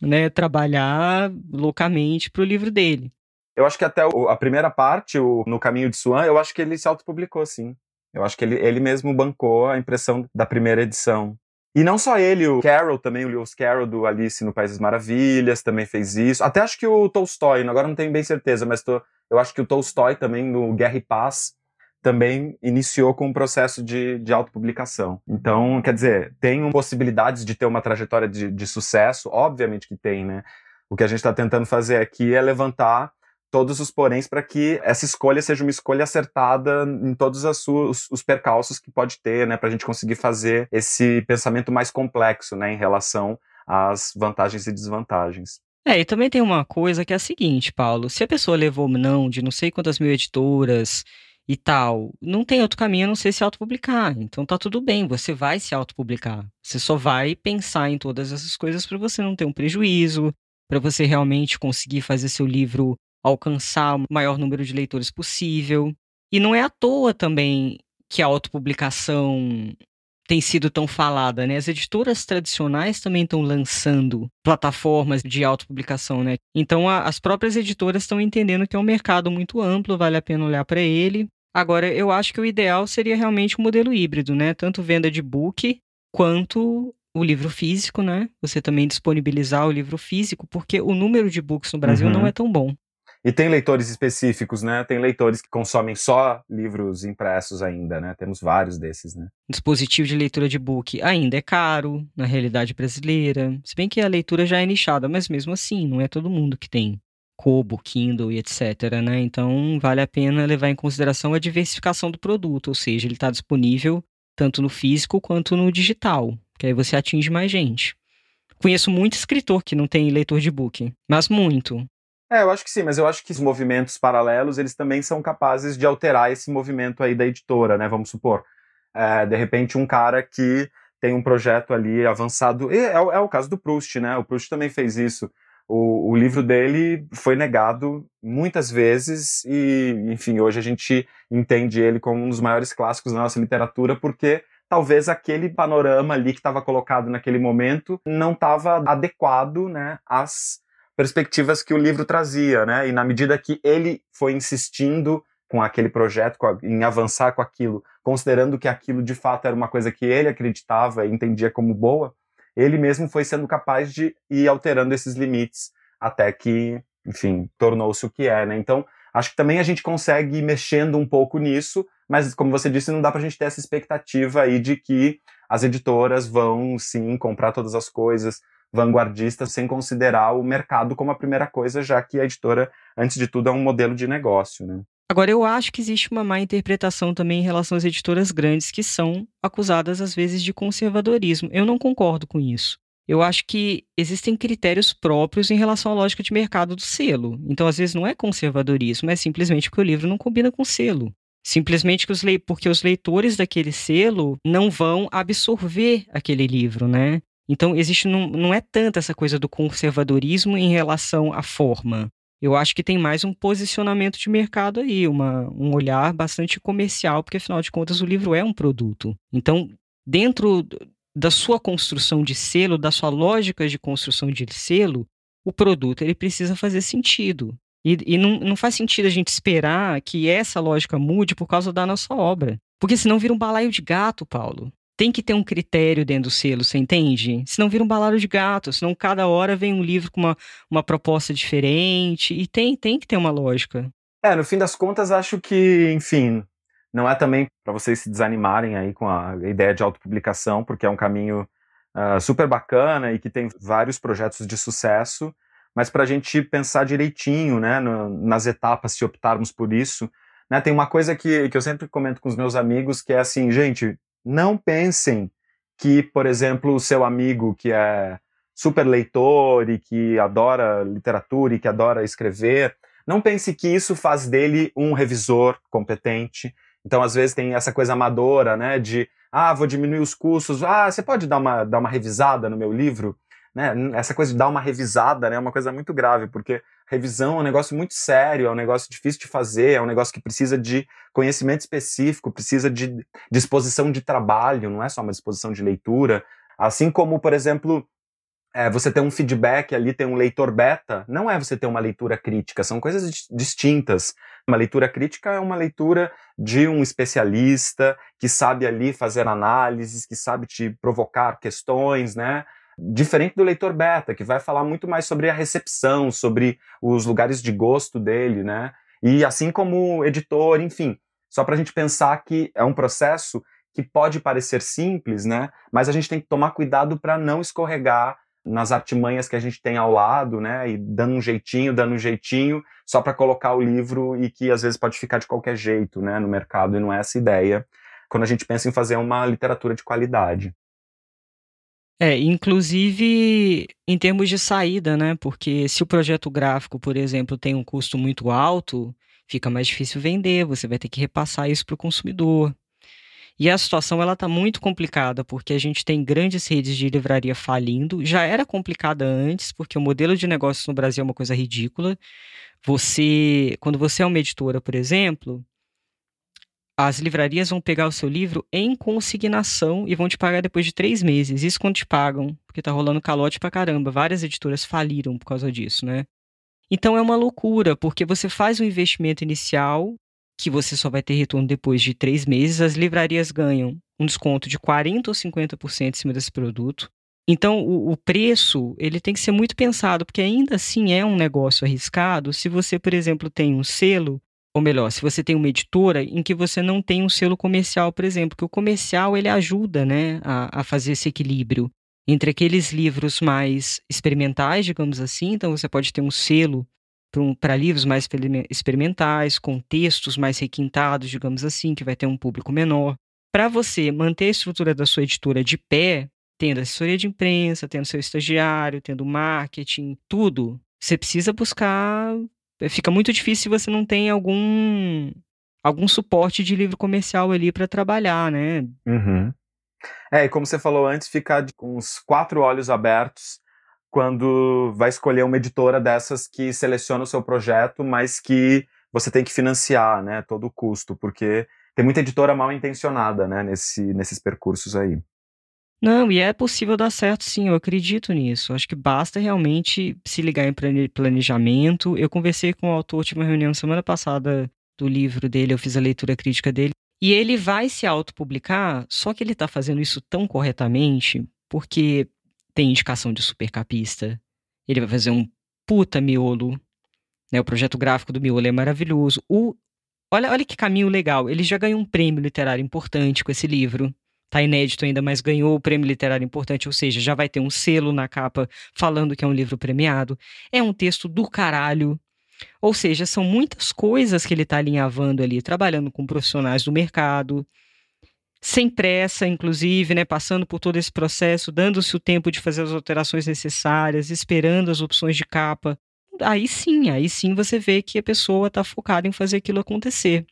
né, trabalhar loucamente para o livro dele. Eu acho que até a primeira parte, o No Caminho de Swan, eu acho que ele se autopublicou, sim. Eu acho que ele, ele mesmo bancou a impressão da primeira edição. E não só ele, o Carroll também, o Lewis Carroll do Alice no País das Maravilhas também fez isso. Até acho que o Tolstói, agora não tenho bem certeza, mas tô, eu acho que o Tolstói também no Guerra e Paz também iniciou com um processo de, de autopublicação. Então, quer dizer, tem possibilidades de ter uma trajetória de, de sucesso? Obviamente que tem, né? O que a gente está tentando fazer aqui é levantar todos os poréns para que essa escolha seja uma escolha acertada em todos os, os percalços que pode ter, né, para a gente conseguir fazer esse pensamento mais complexo, né, em relação às vantagens e desvantagens. É, e também tem uma coisa que é a seguinte, Paulo, se a pessoa levou não de não sei quantas mil editoras e tal, não tem outro caminho a não ser se autopublicar. Então tá tudo bem, você vai se autopublicar. Você só vai pensar em todas essas coisas para você não ter um prejuízo, para você realmente conseguir fazer seu livro alcançar o maior número de leitores possível. E não é à toa também que a autopublicação tem sido tão falada, né? As editoras tradicionais também estão lançando plataformas de autopublicação, né? Então a, as próprias editoras estão entendendo que é um mercado muito amplo, vale a pena olhar para ele Agora, eu acho que o ideal seria realmente o um modelo híbrido, né? Tanto venda de book quanto o livro físico, né? Você também disponibilizar o livro físico, porque o número de books no Brasil uhum. não é tão bom. E tem leitores específicos, né? Tem leitores que consomem só livros impressos ainda, né? Temos vários desses, né? Dispositivo de leitura de book ainda é caro na realidade brasileira. Se bem que a leitura já é nichada, mas mesmo assim, não é todo mundo que tem. Kobo, Kindle e etc. Né? Então, vale a pena levar em consideração a diversificação do produto, ou seja, ele está disponível tanto no físico quanto no digital, que aí você atinge mais gente. Conheço muito escritor que não tem leitor de book, mas muito. É, eu acho que sim, mas eu acho que os movimentos paralelos, eles também são capazes de alterar esse movimento aí da editora, né? Vamos supor, é, de repente um cara que tem um projeto ali avançado, é, é, o caso do Proust, né? O Proust também fez isso o, o, livro dele foi negado muitas vezes e, enfim, hoje a gente entende ele como um dos maiores clássicos da nossa literatura porque talvez aquele panorama ali que estava colocado naquele momento não estava adequado, né, às perspectivas que o livro trazia, né? E na medida que ele foi insistindo com aquele projeto, com a, em avançar com aquilo, considerando que aquilo de fato era uma coisa que ele acreditava e entendia como boa, ele mesmo foi sendo capaz de ir alterando esses limites até que, enfim, tornou-se o que é, né? Então, acho que também a gente consegue ir mexendo um pouco nisso, mas como você disse, não dá pra gente ter essa expectativa aí de que as editoras vão sim comprar todas as coisas vanguardistas sem considerar o mercado como a primeira coisa, já que a editora, antes de tudo, é um modelo de negócio, né? Agora, eu acho que existe uma má interpretação também em relação às editoras grandes que são acusadas, às vezes, de conservadorismo. Eu não concordo com isso. Eu acho que existem critérios próprios em relação à lógica de mercado do selo. Então, às vezes, não é conservadorismo, é simplesmente porque o livro não combina com o selo. Simplesmente que os le... porque os leitores daquele selo não vão absorver aquele livro, né? Então, existe não, não é tanto essa coisa do conservadorismo em relação à forma. Eu acho que tem mais um posicionamento de mercado aí, uma, um olhar bastante comercial, porque afinal de contas o livro é um produto. Então, dentro da sua construção de selo, da sua lógica de construção de selo, o produto ele precisa fazer sentido. E, e não, não faz sentido a gente esperar que essa lógica mude por causa da nossa obra. Porque senão vira um balaio de gato, Paulo. Tem que ter um critério dentro do selo, você entende? Senão vira um balado de gato, senão cada hora vem um livro com uma, uma proposta diferente, e tem, tem que ter uma lógica. É, no fim das contas, acho que, enfim, não é também para vocês se desanimarem aí com a ideia de autopublicação, porque é um caminho uh, super bacana e que tem vários projetos de sucesso, mas para a gente pensar direitinho, né, no, nas etapas, se optarmos por isso, né, tem uma coisa que, que eu sempre comento com os meus amigos, que é assim, gente, não pensem que, por exemplo, o seu amigo que é super leitor e que adora literatura e que adora escrever, não pense que isso faz dele um revisor competente. Então, às vezes, tem essa coisa amadora, né, de, ah, vou diminuir os custos, ah, você pode dar uma, dar uma revisada no meu livro? Né? Essa coisa de dar uma revisada né, é uma coisa muito grave, porque revisão é um negócio muito sério, é um negócio difícil de fazer, é um negócio que precisa de conhecimento específico, precisa de disposição de trabalho, não é só uma disposição de leitura. Assim como, por exemplo, é, você ter um feedback ali, ter um leitor beta, não é você ter uma leitura crítica, são coisas distintas. Uma leitura crítica é uma leitura de um especialista que sabe ali fazer análises, que sabe te provocar questões, né? Diferente do leitor beta, que vai falar muito mais sobre a recepção, sobre os lugares de gosto dele, né? E assim como editor, enfim, só para a gente pensar que é um processo que pode parecer simples, né? Mas a gente tem que tomar cuidado para não escorregar nas artimanhas que a gente tem ao lado, né? E dando um jeitinho, dando um jeitinho, só para colocar o livro e que às vezes pode ficar de qualquer jeito, né? No mercado e não é essa ideia. Quando a gente pensa em fazer uma literatura de qualidade. É, inclusive em termos de saída, né? Porque se o projeto gráfico, por exemplo, tem um custo muito alto, fica mais difícil vender, você vai ter que repassar isso para o consumidor. E a situação ela está muito complicada, porque a gente tem grandes redes de livraria falindo. Já era complicada antes, porque o modelo de negócios no Brasil é uma coisa ridícula. Você, quando você é uma editora, por exemplo, as livrarias vão pegar o seu livro em consignação e vão te pagar depois de três meses. Isso quando te pagam, porque tá rolando calote pra caramba. Várias editoras faliram por causa disso, né? Então é uma loucura, porque você faz um investimento inicial que você só vai ter retorno depois de três meses. As livrarias ganham um desconto de 40% ou 50% em cima desse produto. Então, o, o, preço ele tem que ser muito pensado, porque ainda assim é um negócio arriscado. Se você, por exemplo, tem um selo ou melhor, se você tem uma editora em que você não tem um selo comercial, por exemplo, que o comercial ele ajuda né, a, a fazer esse equilíbrio entre aqueles livros mais experimentais, digamos assim, então você pode ter um selo para livros mais experimentais, com textos mais requintados, digamos assim, que vai ter um público menor. Para você manter a estrutura da sua editora de pé, tendo assessoria de imprensa, tendo seu estagiário, tendo marketing, tudo, você precisa buscar fica muito difícil se você não tem algum algum suporte de livro comercial ali para trabalhar, né? Uhum. É, e como você falou antes, ficar com os quatro olhos abertos quando vai escolher uma editora dessas que seleciona o seu projeto, mas que você tem que financiar, né, todo o custo, porque tem muita editora mal intencionada, né, nesse, nesses percursos aí. Não, e é possível dar certo sim, eu acredito nisso. Acho que basta realmente se ligar em planejamento. Eu conversei com o autor, tive uma reunião semana passada do livro dele, eu fiz a leitura crítica dele. E ele vai se autopublicar, só que ele está fazendo isso tão corretamente, porque tem indicação de supercapista. Ele vai fazer um puta miolo. Né? O projeto gráfico do miolo é maravilhoso. O, olha, olha que caminho legal. Ele já ganhou um prêmio literário importante com esse livro tá inédito ainda, mas ganhou o prêmio literário importante, ou seja, já vai ter um selo na capa falando que é um livro premiado. É um texto do caralho. Ou seja, são muitas coisas que ele está alinhavando ali, trabalhando com profissionais do mercado, sem pressa, inclusive, né, passando por todo esse processo, dando-se o tempo de fazer as alterações necessárias, esperando as opções de capa. Aí sim, aí sim você vê que a pessoa está focada em fazer aquilo acontecer.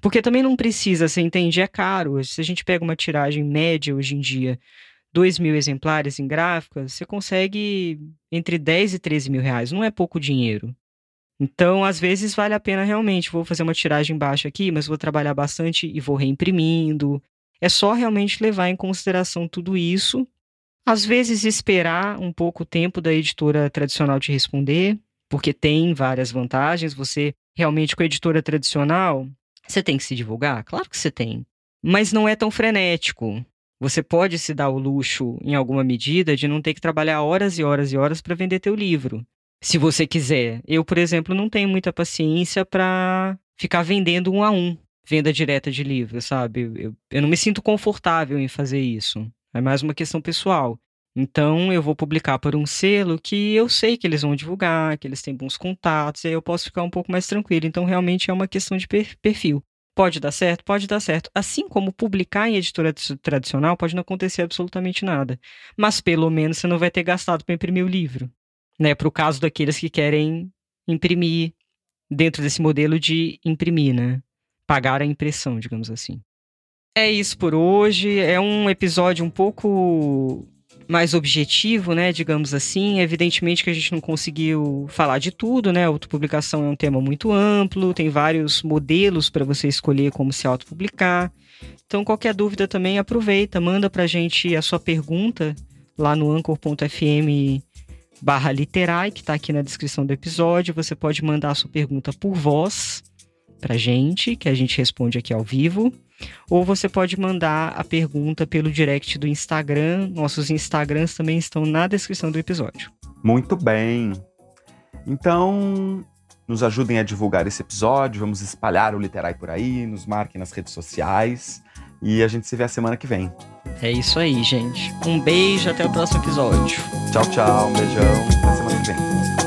Porque também não precisa, você entende? É caro. Se a gente pega uma tiragem média hoje em dia, 2 mil exemplares em gráficas, você consegue entre 10 e 13 mil reais. Não é pouco dinheiro. Então, às vezes, vale a pena realmente. Vou fazer uma tiragem baixa aqui, mas vou trabalhar bastante e vou reimprimindo. É só realmente levar em consideração tudo isso. Às vezes, esperar um pouco o tempo da editora tradicional te responder, porque tem várias vantagens. Você realmente, com a editora tradicional, você tem que se divulgar? Claro que você tem. Mas não é tão frenético. Você pode se dar o luxo, em alguma medida, de não ter que trabalhar horas e horas e horas para vender teu livro. Se você quiser. Eu, por exemplo, não tenho muita paciência para ficar vendendo um a um, venda direta de livro, sabe? Eu, eu não me sinto confortável em fazer isso. É mais uma questão pessoal. Então, eu vou publicar por um selo que eu sei que eles vão divulgar, que eles têm bons contatos, e aí eu posso ficar um pouco mais tranquilo. Então, realmente é uma questão de perfil. Pode dar certo? Pode dar certo. Assim como publicar em editora tradicional, pode não acontecer absolutamente nada. Mas pelo menos você não vai ter gastado para imprimir o livro. Né? Para o caso daqueles que querem imprimir dentro desse modelo de imprimir, né? Pagar a impressão, digamos assim. É isso por hoje. É um episódio um pouco mais objetivo, né, digamos assim. Evidentemente que a gente não conseguiu falar de tudo, né? A autopublicação é um tema muito amplo, tem vários modelos para você escolher como se autopublicar. Então, qualquer dúvida também aproveita, manda pra gente a sua pergunta lá no anchor.fm barra literai, que está aqui na descrição do episódio. Você pode mandar a sua pergunta por voz pra gente, que a gente responde aqui ao vivo. Ou você pode mandar a pergunta pelo direct do Instagram. Nossos Instagrams também estão na descrição do episódio. Muito bem. Então, nos ajudem a divulgar esse episódio, vamos espalhar o Literai por aí, nos marquem nas redes sociais e a gente se vê a semana que vem. É isso aí, gente. Um beijo, até o próximo episódio. Tchau, tchau, um beijão, até semana que vem.